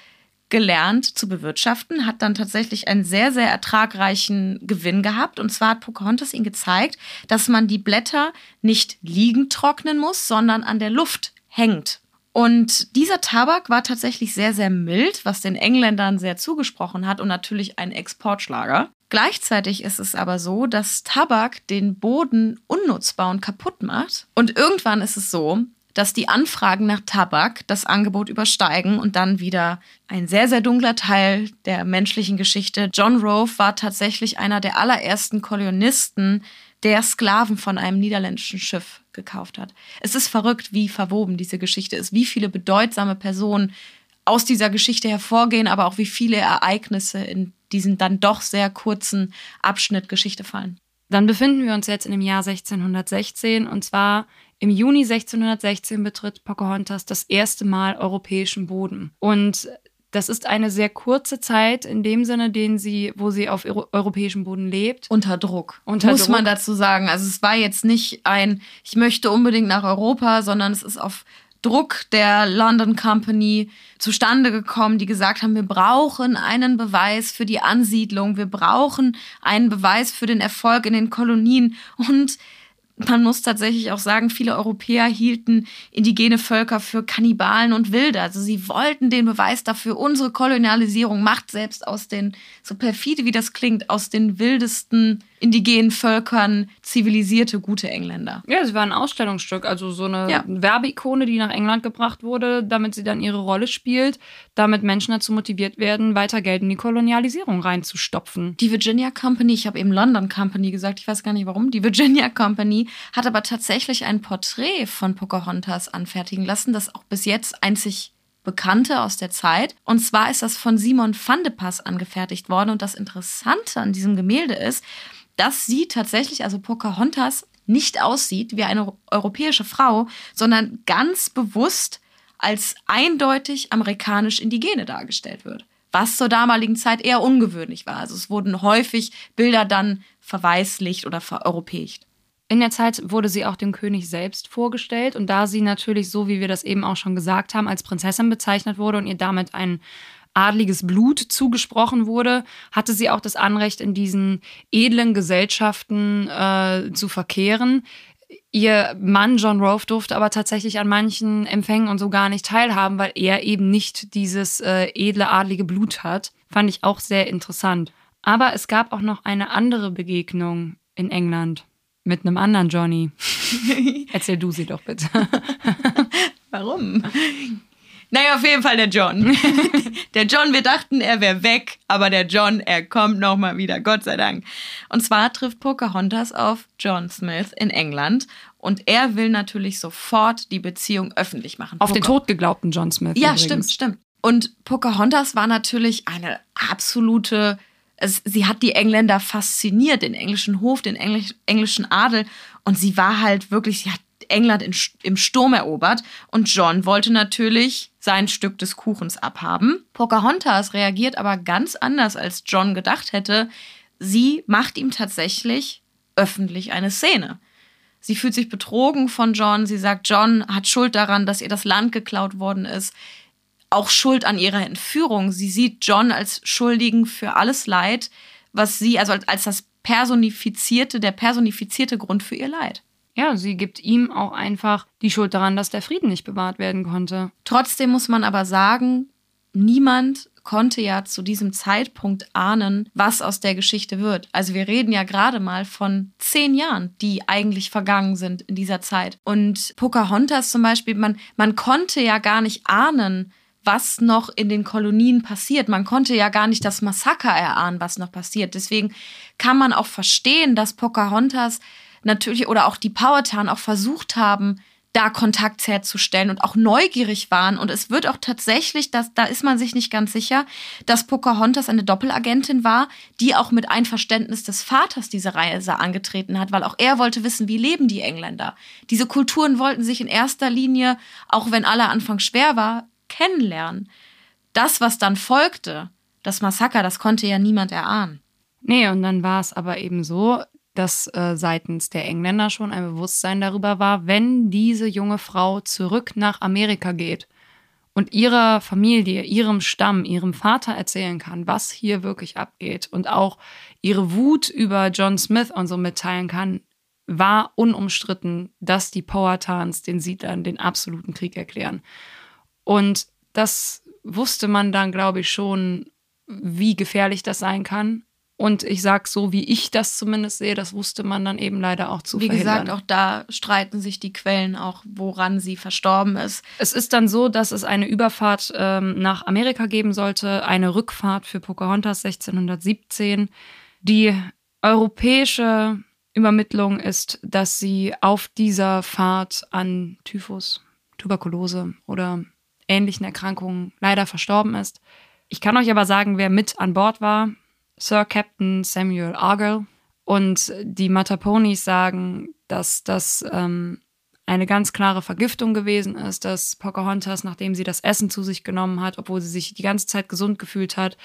gelernt zu bewirtschaften, hat dann tatsächlich einen sehr, sehr ertragreichen Gewinn gehabt. Und zwar hat Pocahontas ihm gezeigt, dass man die Blätter nicht liegend trocknen muss, sondern an der Luft hängt. Und dieser Tabak war tatsächlich sehr, sehr mild, was den Engländern sehr zugesprochen hat und natürlich ein Exportschlager. Gleichzeitig ist es aber so, dass Tabak den Boden unnutzbar und kaputt macht. Und irgendwann ist es so, dass die Anfragen nach Tabak das Angebot übersteigen und dann wieder ein sehr, sehr dunkler Teil der menschlichen Geschichte. John Rove war tatsächlich einer der allerersten Kolonisten, der Sklaven von einem niederländischen Schiff gekauft hat. Es ist verrückt, wie verwoben diese Geschichte ist, wie viele bedeutsame Personen aus dieser Geschichte hervorgehen, aber auch wie viele Ereignisse in diesen dann doch sehr kurzen Abschnitt Geschichte fallen. Dann befinden wir uns jetzt in dem Jahr 1616 und zwar im Juni 1616 betritt Pocahontas das erste Mal europäischen Boden. Und das ist eine sehr kurze Zeit in dem Sinne, den sie, wo sie auf europäischem Boden lebt. Unter Druck. Unter muss Druck. man dazu sagen. Also es war jetzt nicht ein, ich möchte unbedingt nach Europa, sondern es ist auf Druck der London Company zustande gekommen, die gesagt haben, wir brauchen einen Beweis für die Ansiedlung, wir brauchen einen Beweis für den Erfolg in den Kolonien und man muss tatsächlich auch sagen, viele Europäer hielten indigene Völker für Kannibalen und Wilde. Also sie wollten den Beweis dafür, unsere Kolonialisierung macht selbst aus den, so perfide wie das klingt, aus den wildesten indigenen Völkern zivilisierte, gute Engländer. Ja, sie war ein Ausstellungsstück, also so eine ja. Werbeikone, die nach England gebracht wurde, damit sie dann ihre Rolle spielt, damit Menschen dazu motiviert werden, weiter Geld in die Kolonialisierung reinzustopfen. Die Virginia Company, ich habe eben London Company gesagt, ich weiß gar nicht warum, die Virginia Company hat aber tatsächlich ein Porträt von Pocahontas anfertigen lassen, das auch bis jetzt einzig Bekannte aus der Zeit. Und zwar ist das von Simon van de Pass angefertigt worden. Und das Interessante an diesem Gemälde ist, dass sie tatsächlich, also Pocahontas, nicht aussieht wie eine europäische Frau, sondern ganz bewusst als eindeutig amerikanisch-indigene dargestellt wird. Was zur damaligen Zeit eher ungewöhnlich war. Also es wurden häufig Bilder dann verweißlicht oder vereuropäicht. In der Zeit wurde sie auch dem König selbst vorgestellt und da sie natürlich, so wie wir das eben auch schon gesagt haben, als Prinzessin bezeichnet wurde und ihr damit ein adliges Blut zugesprochen wurde, hatte sie auch das Anrecht, in diesen edlen Gesellschaften äh, zu verkehren. Ihr Mann John Rove durfte aber tatsächlich an manchen Empfängen und so gar nicht teilhaben, weil er eben nicht dieses äh, edle adlige Blut hat. Fand ich auch sehr interessant. Aber es gab auch noch eine andere Begegnung in England mit einem anderen Johnny. [laughs] Erzähl du sie doch bitte. [laughs] Warum? Naja, auf jeden Fall der John. [laughs] der John, wir dachten, er wäre weg, aber der John, er kommt nochmal wieder, Gott sei Dank. Und zwar trifft Pocahontas auf John Smith in England und er will natürlich sofort die Beziehung öffentlich machen. Auf Poca den Tod geglaubten John Smith. Ja, übrigens. stimmt, stimmt. Und Pocahontas war natürlich eine absolute sie hat die Engländer fasziniert, den englischen Hof, den Englisch, englischen Adel. Und sie war halt wirklich, sie hat England in, im Sturm erobert und John wollte natürlich sein Stück des Kuchens abhaben. Pocahontas reagiert aber ganz anders, als John gedacht hätte. Sie macht ihm tatsächlich öffentlich eine Szene. Sie fühlt sich betrogen von John. Sie sagt, John hat Schuld daran, dass ihr das Land geklaut worden ist. Auch Schuld an ihrer Entführung. Sie sieht John als Schuldigen für alles Leid, was sie, also als das personifizierte, der personifizierte Grund für ihr Leid. Ja, sie gibt ihm auch einfach die Schuld daran, dass der Frieden nicht bewahrt werden konnte. Trotzdem muss man aber sagen, niemand konnte ja zu diesem Zeitpunkt ahnen, was aus der Geschichte wird. Also wir reden ja gerade mal von zehn Jahren, die eigentlich vergangen sind in dieser Zeit. Und Pocahontas zum Beispiel, man, man konnte ja gar nicht ahnen, was noch in den Kolonien passiert. Man konnte ja gar nicht das Massaker erahnen, was noch passiert. Deswegen kann man auch verstehen, dass Pocahontas natürlich oder auch die Powhatan auch versucht haben, da Kontakt herzustellen und auch neugierig waren. Und es wird auch tatsächlich, dass, da ist man sich nicht ganz sicher, dass Pocahontas eine Doppelagentin war, die auch mit Einverständnis des Vaters diese Reise angetreten hat, weil auch er wollte wissen, wie leben die Engländer. Diese Kulturen wollten sich in erster Linie, auch wenn aller Anfang schwer war, kennenlernen. Das, was dann folgte, das Massaker, das konnte ja niemand erahnen. Nee, und dann war es aber eben so, dass äh, seitens der Engländer schon ein Bewusstsein darüber war, wenn diese junge Frau zurück nach Amerika geht und ihrer Familie, ihrem Stamm, ihrem Vater erzählen kann, was hier wirklich abgeht und auch ihre Wut über John Smith und so mitteilen kann, war unumstritten, dass die Powhatans den Siedlern den absoluten Krieg erklären. Und das wusste man dann, glaube ich, schon, wie gefährlich das sein kann. Und ich sag so, wie ich das zumindest sehe, das wusste man dann eben leider auch zu Wie verhindern. gesagt, auch da streiten sich die Quellen auch, woran sie verstorben ist. Es ist dann so, dass es eine Überfahrt ähm, nach Amerika geben sollte, eine Rückfahrt für Pocahontas 1617. Die europäische Übermittlung ist, dass sie auf dieser Fahrt an Typhus, Tuberkulose oder ähnlichen Erkrankungen leider verstorben ist. Ich kann euch aber sagen, wer mit an Bord war. Sir Captain Samuel Argyle. Und die Mataponis sagen, dass das ähm, eine ganz klare Vergiftung gewesen ist, dass Pocahontas, nachdem sie das Essen zu sich genommen hat, obwohl sie sich die ganze Zeit gesund gefühlt hat,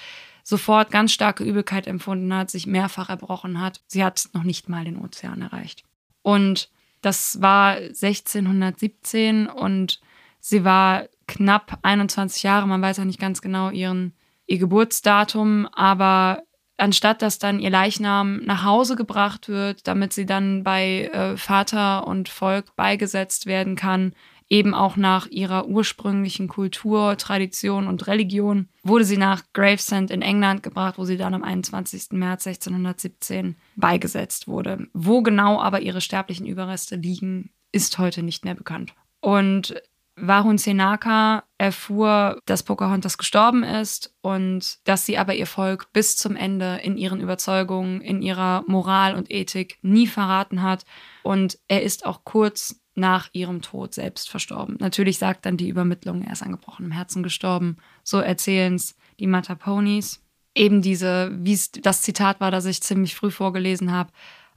sofort ganz starke Übelkeit empfunden hat, sich mehrfach erbrochen hat. Sie hat noch nicht mal den Ozean erreicht. Und das war 1617 und sie war knapp 21 Jahre. Man weiß ja nicht ganz genau ihren, ihr Geburtsdatum, aber anstatt dass dann ihr Leichnam nach Hause gebracht wird, damit sie dann bei äh, Vater und Volk beigesetzt werden kann, eben auch nach ihrer ursprünglichen Kultur, Tradition und Religion, wurde sie nach Gravesend in England gebracht, wo sie dann am 21. März 1617 beigesetzt wurde. Wo genau aber ihre sterblichen Überreste liegen, ist heute nicht mehr bekannt. Und Warun Senaka erfuhr, dass Pocahontas gestorben ist und dass sie aber ihr Volk bis zum Ende in ihren Überzeugungen, in ihrer Moral und Ethik nie verraten hat. Und er ist auch kurz nach ihrem Tod selbst verstorben. Natürlich sagt dann die Übermittlung, er ist an gebrochenem Herzen gestorben. So erzählen es die Mataponis. Eben diese, wie es das Zitat war, das ich ziemlich früh vorgelesen habe,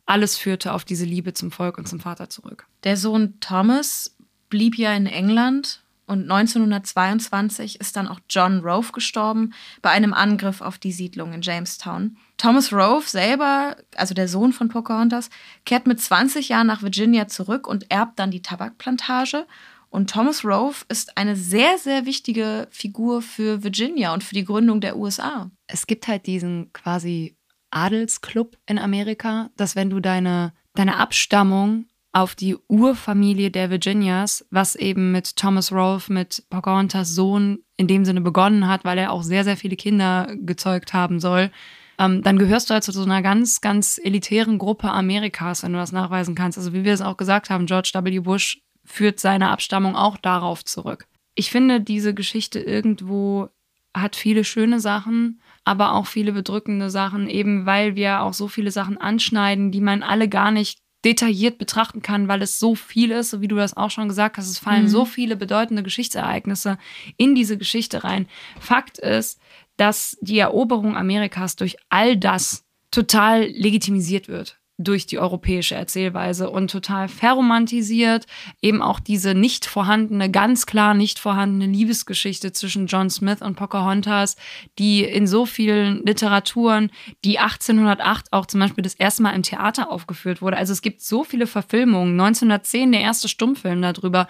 alles führte auf diese Liebe zum Volk und zum Vater zurück. Der Sohn Thomas blieb ja in England und 1922 ist dann auch John Rove gestorben bei einem Angriff auf die Siedlung in Jamestown. Thomas Rove selber, also der Sohn von Pocahontas, kehrt mit 20 Jahren nach Virginia zurück und erbt dann die Tabakplantage. Und Thomas Rove ist eine sehr, sehr wichtige Figur für Virginia und für die Gründung der USA. Es gibt halt diesen quasi Adelsclub in Amerika, dass wenn du deine, deine Abstammung auf die Urfamilie der Virginias, was eben mit Thomas Rolfe, mit Pocahontas Sohn in dem Sinne begonnen hat, weil er auch sehr, sehr viele Kinder gezeugt haben soll. Ähm, dann gehörst du halt zu so einer ganz, ganz elitären Gruppe Amerikas, wenn du das nachweisen kannst. Also wie wir es auch gesagt haben, George W. Bush führt seine Abstammung auch darauf zurück. Ich finde, diese Geschichte irgendwo hat viele schöne Sachen, aber auch viele bedrückende Sachen, eben weil wir auch so viele Sachen anschneiden, die man alle gar nicht detailliert betrachten kann, weil es so viel ist, so wie du das auch schon gesagt hast, es fallen mhm. so viele bedeutende Geschichtsereignisse in diese Geschichte rein. Fakt ist, dass die Eroberung Amerikas durch all das total legitimisiert wird durch die europäische Erzählweise und total verromantisiert. Eben auch diese nicht vorhandene, ganz klar nicht vorhandene Liebesgeschichte zwischen John Smith und Pocahontas, die in so vielen Literaturen, die 1808 auch zum Beispiel das erste Mal im Theater aufgeführt wurde. Also es gibt so viele Verfilmungen. 1910 der erste Stummfilm darüber,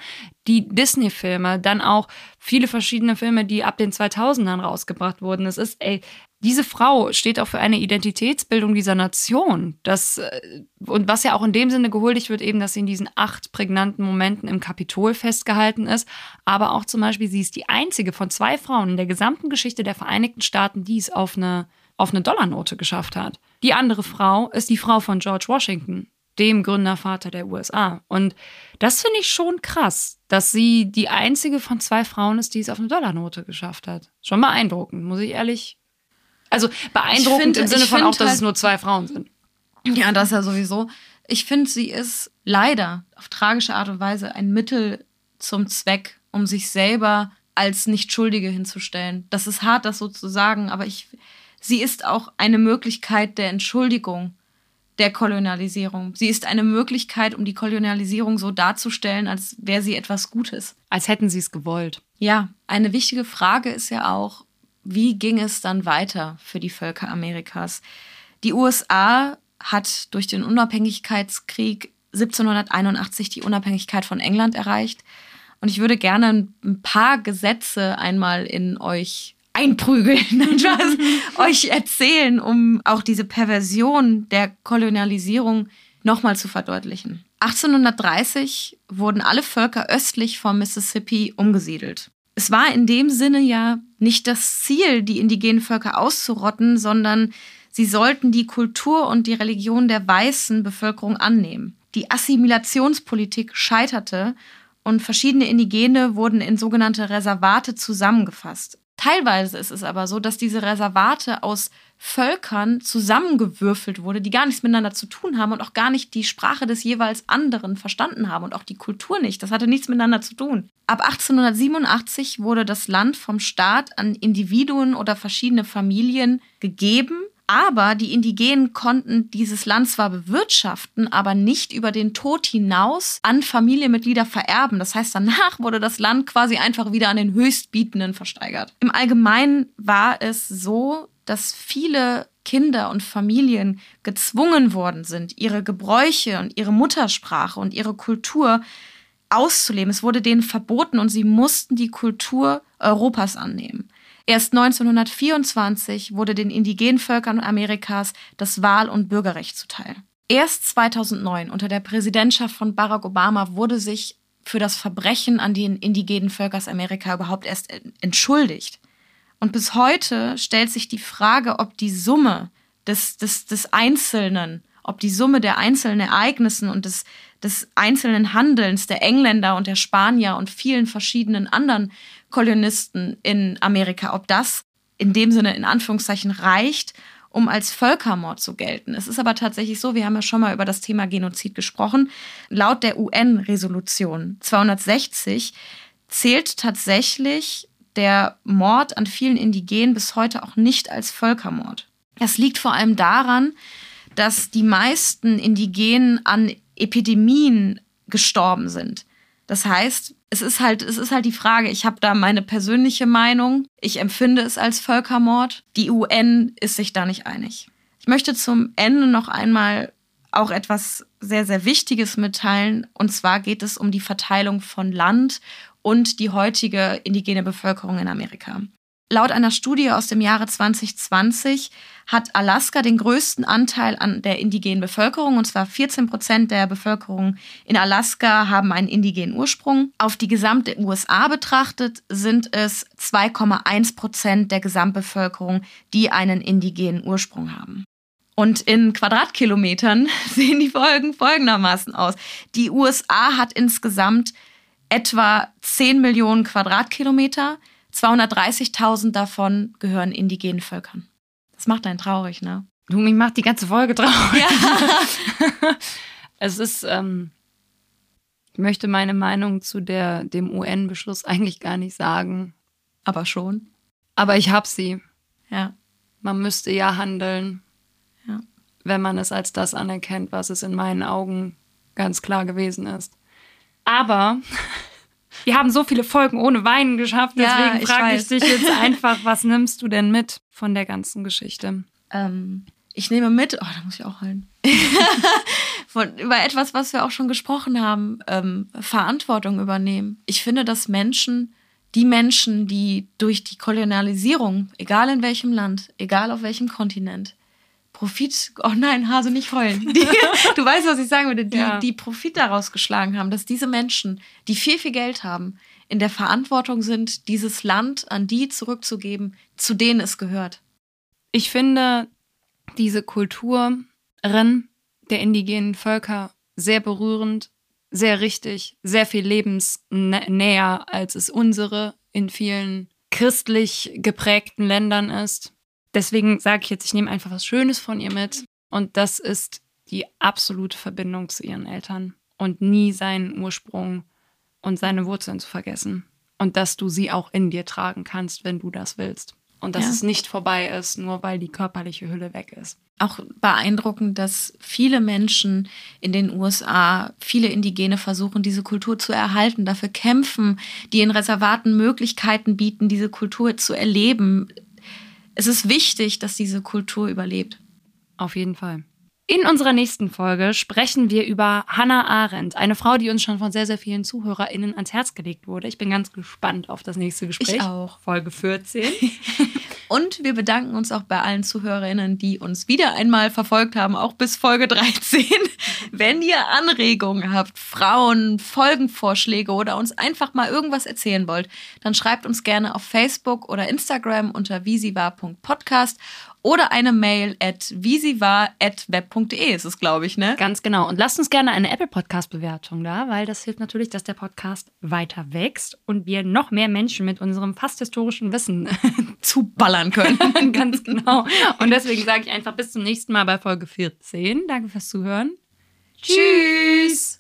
die Disney-Filme, dann auch viele verschiedene Filme, die ab den 2000ern rausgebracht wurden. Es ist, ey, diese Frau steht auch für eine Identitätsbildung dieser Nation. Das, äh, und was ja auch in dem Sinne gehuldigt wird, eben, dass sie in diesen acht prägnanten Momenten im Kapitol festgehalten ist. Aber auch zum Beispiel, sie ist die einzige von zwei Frauen in der gesamten Geschichte der Vereinigten Staaten, die es auf eine, auf eine Dollarnote geschafft hat. Die andere Frau ist die Frau von George Washington, dem Gründervater der USA. Und das finde ich schon krass, dass sie die einzige von zwei Frauen ist, die es auf eine Dollarnote geschafft hat. Schon beeindruckend, muss ich ehrlich also beeindruckend find, im Sinne von auch, dass halt, es nur zwei Frauen sind. Ja, das ja sowieso. Ich finde, sie ist leider auf tragische Art und Weise ein Mittel zum Zweck, um sich selber als Nicht-Schuldige hinzustellen. Das ist hart, das so zu sagen, aber ich, sie ist auch eine Möglichkeit der Entschuldigung der Kolonialisierung. Sie ist eine Möglichkeit, um die Kolonialisierung so darzustellen, als wäre sie etwas Gutes. Als hätten sie es gewollt. Ja, eine wichtige Frage ist ja auch, wie ging es dann weiter für die Völker Amerikas? Die USA hat durch den Unabhängigkeitskrieg 1781 die Unabhängigkeit von England erreicht. Und ich würde gerne ein paar Gesetze einmal in euch einprügeln, [laughs] euch erzählen, um auch diese Perversion der Kolonialisierung nochmal zu verdeutlichen. 1830 wurden alle Völker östlich vom Mississippi umgesiedelt es war in dem Sinne ja nicht das Ziel, die indigenen Völker auszurotten, sondern sie sollten die Kultur und die Religion der weißen Bevölkerung annehmen. Die Assimilationspolitik scheiterte und verschiedene Indigene wurden in sogenannte Reservate zusammengefasst. Teilweise ist es aber so, dass diese Reservate aus Völkern zusammengewürfelt wurde, die gar nichts miteinander zu tun haben und auch gar nicht die Sprache des jeweils anderen verstanden haben und auch die Kultur nicht. Das hatte nichts miteinander zu tun. Ab 1887 wurde das Land vom Staat an Individuen oder verschiedene Familien gegeben aber die Indigenen konnten dieses Land zwar bewirtschaften, aber nicht über den Tod hinaus an Familienmitglieder vererben. Das heißt, danach wurde das Land quasi einfach wieder an den Höchstbietenden versteigert. Im Allgemeinen war es so, dass viele Kinder und Familien gezwungen worden sind, ihre Gebräuche und ihre Muttersprache und ihre Kultur auszuleben. Es wurde denen verboten und sie mussten die Kultur Europas annehmen. Erst 1924 wurde den indigenen Völkern Amerikas das Wahl- und Bürgerrecht zuteil. Erst 2009 unter der Präsidentschaft von Barack Obama wurde sich für das Verbrechen an den indigenen Völkers Amerika überhaupt erst entschuldigt. Und bis heute stellt sich die Frage, ob die Summe des, des, des Einzelnen, ob die Summe der einzelnen Ereignissen und des, des einzelnen Handelns der Engländer und der Spanier und vielen verschiedenen anderen Kolonisten in Amerika, ob das in dem Sinne in Anführungszeichen reicht, um als Völkermord zu gelten. Es ist aber tatsächlich so, wir haben ja schon mal über das Thema Genozid gesprochen, laut der UN-Resolution 260 zählt tatsächlich der Mord an vielen Indigenen bis heute auch nicht als Völkermord. Das liegt vor allem daran, dass die meisten Indigenen an Epidemien gestorben sind. Das heißt, es ist halt, es ist halt die Frage, ich habe da meine persönliche Meinung. Ich empfinde es als Völkermord. Die UN ist sich da nicht einig. Ich möchte zum Ende noch einmal auch etwas sehr, sehr Wichtiges mitteilen. Und zwar geht es um die Verteilung von Land und die heutige indigene Bevölkerung in Amerika. Laut einer Studie aus dem Jahre 2020 hat Alaska den größten Anteil an der indigenen Bevölkerung, und zwar 14 Prozent der Bevölkerung in Alaska haben einen indigenen Ursprung. Auf die gesamte USA betrachtet sind es 2,1 Prozent der Gesamtbevölkerung, die einen indigenen Ursprung haben. Und in Quadratkilometern [laughs] sehen die Folgen folgendermaßen aus. Die USA hat insgesamt etwa 10 Millionen Quadratkilometer. 230.000 davon gehören indigenen Völkern. Das macht einen traurig, ne? Du, mich macht die ganze Folge traurig. Ja. [laughs] es ist, ähm, ich möchte meine Meinung zu der, dem UN-Beschluss eigentlich gar nicht sagen. Aber schon. Aber ich habe sie. Ja. Man müsste ja handeln. Ja. Wenn man es als das anerkennt, was es in meinen Augen ganz klar gewesen ist. Aber wir haben so viele Folgen ohne Weinen geschafft, deswegen ja, frage ich dich jetzt [laughs] einfach, was nimmst du denn mit von der ganzen Geschichte? Ähm, ich nehme mit, oh, da muss ich auch heulen. [laughs] von, über etwas, was wir auch schon gesprochen haben, ähm, Verantwortung übernehmen. Ich finde, dass Menschen, die Menschen, die durch die Kolonialisierung, egal in welchem Land, egal auf welchem Kontinent, Profit, oh nein, Hase, nicht heulen. [laughs] Die, du weißt, was ich sagen würde, die, ja. die Profit daraus geschlagen haben, dass diese Menschen, die viel, viel Geld haben, in der Verantwortung sind, dieses Land an die zurückzugeben, zu denen es gehört. Ich finde diese Kulturin der indigenen Völker sehr berührend, sehr richtig, sehr viel lebensnäher, als es unsere in vielen christlich geprägten Ländern ist. Deswegen sage ich jetzt, ich nehme einfach was Schönes von ihr mit. Und das ist die absolute Verbindung zu ihren Eltern und nie seinen Ursprung und seine Wurzeln zu vergessen. Und dass du sie auch in dir tragen kannst, wenn du das willst. Und dass ja. es nicht vorbei ist, nur weil die körperliche Hülle weg ist. Auch beeindruckend, dass viele Menschen in den USA, viele Indigene versuchen, diese Kultur zu erhalten, dafür kämpfen, die in Reservaten Möglichkeiten bieten, diese Kultur zu erleben. Es ist wichtig, dass diese Kultur überlebt. Auf jeden Fall. In unserer nächsten Folge sprechen wir über Hannah Arendt, eine Frau, die uns schon von sehr, sehr vielen ZuhörerInnen ans Herz gelegt wurde. Ich bin ganz gespannt auf das nächste Gespräch. Ich auch. Folge 14. [laughs] Und wir bedanken uns auch bei allen ZuhörerInnen, die uns wieder einmal verfolgt haben, auch bis Folge 13. [laughs] Wenn ihr Anregungen habt, Frauen, Folgenvorschläge oder uns einfach mal irgendwas erzählen wollt, dann schreibt uns gerne auf Facebook oder Instagram unter visivar.podcast oder eine Mail at visivar.web.de ist es, glaube ich, ne? Ganz genau. Und lasst uns gerne eine Apple Podcast-Bewertung da, weil das hilft natürlich, dass der Podcast weiter wächst und wir noch mehr Menschen mit unserem fast historischen Wissen [laughs] zuballern können. [laughs] Ganz genau. Und deswegen sage ich einfach bis zum nächsten Mal bei Folge 14. Danke fürs Zuhören. Tschüss.